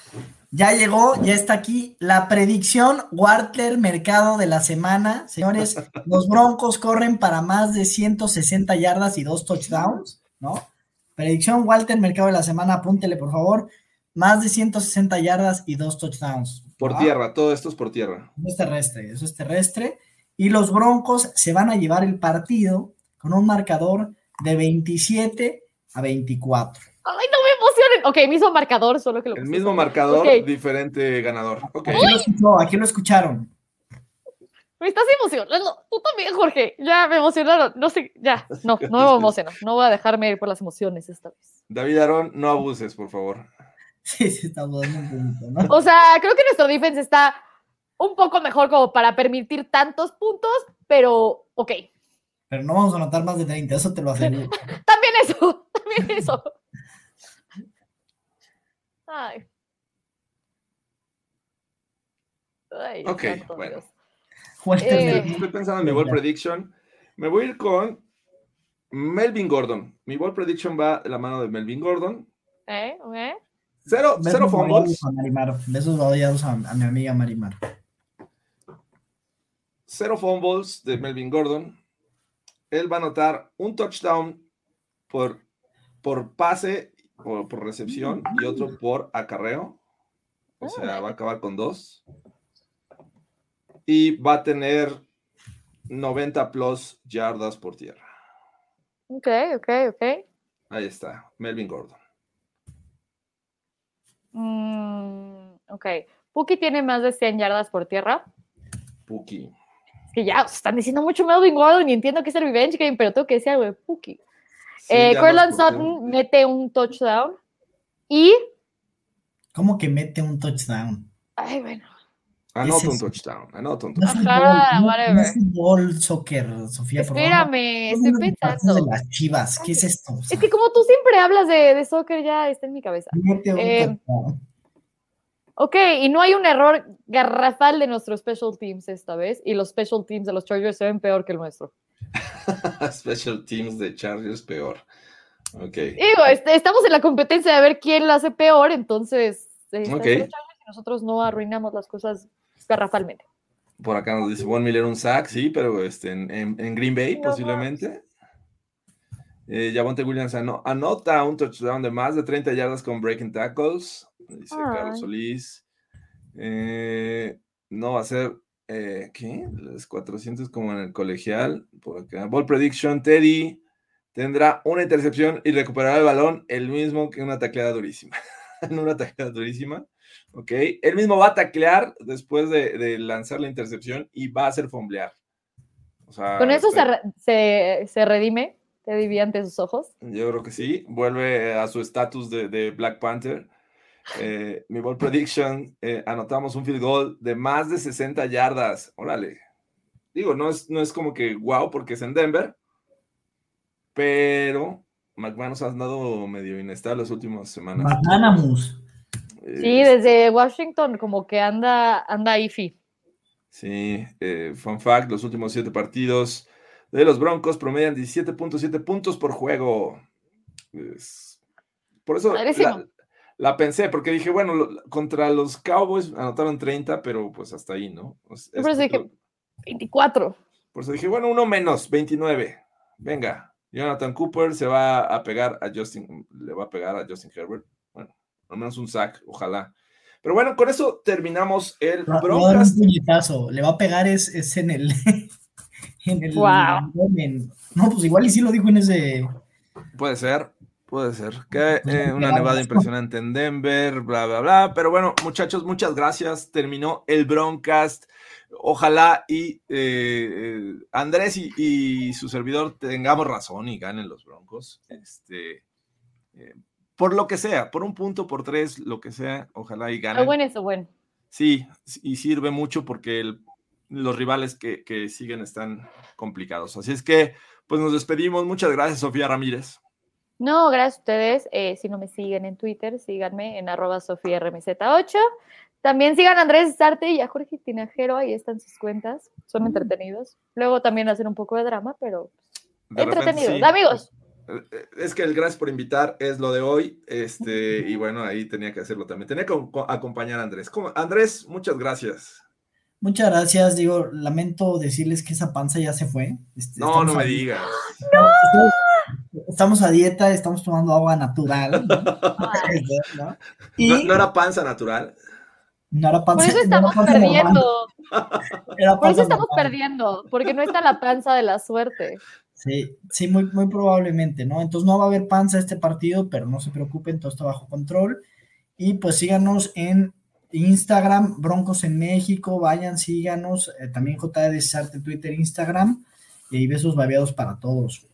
ya llegó, ya está aquí la predicción Wartler Mercado de la semana. Señores, los Broncos corren para más de 160 yardas y dos touchdowns, ¿no? Predicción Walter Mercado de la semana, apúntele por favor. Más de 160 yardas y dos touchdowns. Por ¿va? tierra, todo esto es por tierra. Eso es terrestre, eso es terrestre. Y los Broncos se van a llevar el partido con un marcador de 27 a 24. Ay, no me Ok, mismo marcador, solo que lo El mismo marcador, diferente ganador. Ok. Aquí lo, escuchó, aquí lo escucharon. Me estás emocionando. Tú también, Jorge. Ya me emocionaron. No sé, ya. No, no me emociono. No voy a dejarme ir por las emociones esta vez. David Aaron, no abuses, por favor. Sí, sí, está poquito, ¿no? O sea, creo que nuestro defense está un poco mejor como para permitir tantos puntos, pero ok. Pero no vamos a anotar más de 30, eso te lo aseguro. También eso. También eso. Ay. Ay, Ok, santo bueno. Dios. Eh. Estoy pensando en mi ball prediction. Me voy a ir con Melvin Gordon. Mi ball prediction va de la mano de Melvin Gordon. ¿Eh? ¿Eh? Cero, Besos cero fumbles. Marimar. Besos vayados a, a mi amiga Marimar. Cero fumbles de Melvin Gordon. Él va a anotar un touchdown por, por pase por recepción y otro por acarreo. O sea, va a acabar con dos. Y va a tener 90 plus yardas por tierra. Ok, ok, ok. Ahí está, Melvin Gordon. Mm, ok. Puki tiene más de 100 yardas por tierra. Puki. Es que ya están diciendo mucho Melvin Gordon y entiendo que es el revenge game, pero tengo que decir algo de Puki. Sí, Eh, por Sutton mete un touchdown y. ¿Cómo que mete un touchdown? Ay, bueno. Anota ¿Qué es un touchdown. Anota un No es touchdown. Ajá, no- whatever. es fútbol, soccer, Sofía. Espérame, estoy pensando. de las chivas, ¿qué es esto? O sea, Es que como tú siempre hablas de, de soccer, ya está en mi cabeza. mete un eh, touchdown. Ok, y no hay un error garrafal de nuestros special teams esta vez, y los special teams de los Chargers se ven peor que el nuestro. special teams de Chargers peor. Ok. Digo, este, estamos en la competencia de ver quién lo hace peor, entonces eh, Ok. nosotros no arruinamos las cosas garrafalmente. Por acá nos dice Von Miller un sack, sí, pero este, en, en- en Green Bay posiblemente. Eh, Javonte Williams ano- anota un touchdown de más de 30 yardas con breaking tackles, dice Ay. Carlos Solís. Eh, no va a ser, eh, ¿qué? Los 400 como en el colegial, por acá. Ball prediction, Teddy tendrá una intercepción y recuperará el balón el mismo que una tacleada durísima. en una tacleada durísima. Ok, él mismo va a taclear después de, de lanzar la intercepción y va a hacer fomblear. O sea, Con eso se, este, se, se redime, te ante sus ojos. yo creo que sí. Vuelve a su estatus de, de Black Panther. Eh, mi ball prediction, eh, anotamos un field goal de más de 60 yardas. Órale. Digo, no es, no es como que wow porque es en Denver, pero McManus ha andado medio inestable las últimas semanas. Sí, Eh, desde Washington como que anda, anda iffy. Sí, eh, fun fact, los últimos siete partidos de los Broncos promedian 17.7 puntos por juego. Es- por eso la, la pensé, porque dije, bueno, lo- contra los Cowboys anotaron 30, pero pues hasta ahí, ¿no? Es- por eso es- dije 24. por eso dije, bueno, uno menos, 29. Venga, Jonathan Cooper se va a pegar a Justin, le va a pegar a Justin Herbert. Bueno, al menos un sack, ojalá. Pero bueno, con eso terminamos el Le va a dar Broncas. un puñetazo. Le va a pegar es, es en el. en el Guau. abdomen. No, pues igual y sí lo dijo en ese. Puede ser, puede ser. Que eh, no una nevada impresionante en Denver, bla, bla, bla. Pero bueno, muchachos, muchas gracias. Terminó el Broncast. Ojalá y eh, eh, Andrés y, y su servidor tengamos razón y ganen los Broncos. Este, eh, por lo que sea, por un punto, por tres, lo que sea, ojalá y Lo ganen. bueno es lo bueno. Sí, y sirve mucho porque el- los rivales que, que siguen están complicados. Así es que, pues nos despedimos. Muchas gracias, Sofía Ramírez. No, gracias a ustedes. Eh, si no me siguen en Twitter, síganme en arroba sofiarmz8. También sigan a Andrés Sarte y a Jorge Tinajero, ahí están sus cuentas, son entretenidos. Luego también hacen un poco de drama, pero De repente, entretenidos. sí. Amigos, Eh, Es que el gracias por invitar es lo de hoy. Este, y bueno, ahí tenía que hacerlo también. Tenía que co- acompañar a Andrés. ¿Cómo? Andrés, muchas gracias. Muchas gracias. Digo, lamento decirles que esa panza ya se fue. Este, No, no me a- digas. Estamos a dieta, estamos tomando agua natural. ¿no? ¿no? Y No, no era panza natural. no era por panza- eso no era estamos perdiendo. era Por eso estamos normal. perdiendo, porque no está la panza de la suerte. Sí, sí, muy, muy probablemente, ¿no? Entonces no va a haber panza este partido, pero no se preocupen, todo está bajo control. Y pues síganos en Instagram, Broncos en México, vayan, síganos, eh, también JD Sarte, Twitter, Instagram, y besos babeados para todos.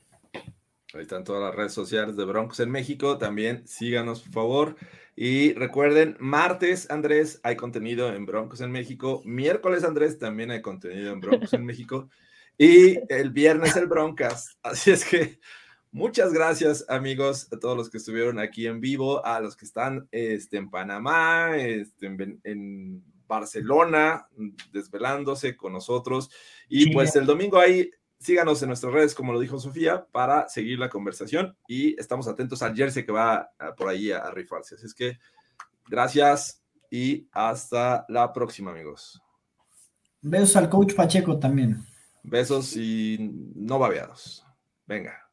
Ahí están todas las redes sociales de Broncos en México. También síganos, por favor. Y recuerden, martes, Andrés, hay contenido en Broncos en México. Miércoles, Andrés, también hay contenido en Broncos en México. Y el viernes, el Broncas. Así es que muchas gracias, amigos, a todos los que estuvieron aquí en vivo, a los que están este, en Panamá, este, en, en Barcelona, desvelándose con nosotros. Y pues el domingo ahí síganos en nuestras redes, como lo dijo Sofía, para seguir la conversación y estamos atentos al jersey que va a- por ahí a, a rifarse. Así es que gracias y hasta la próxima, amigos. Besos al coach Pacheco también. Besos y no babeados. Venga.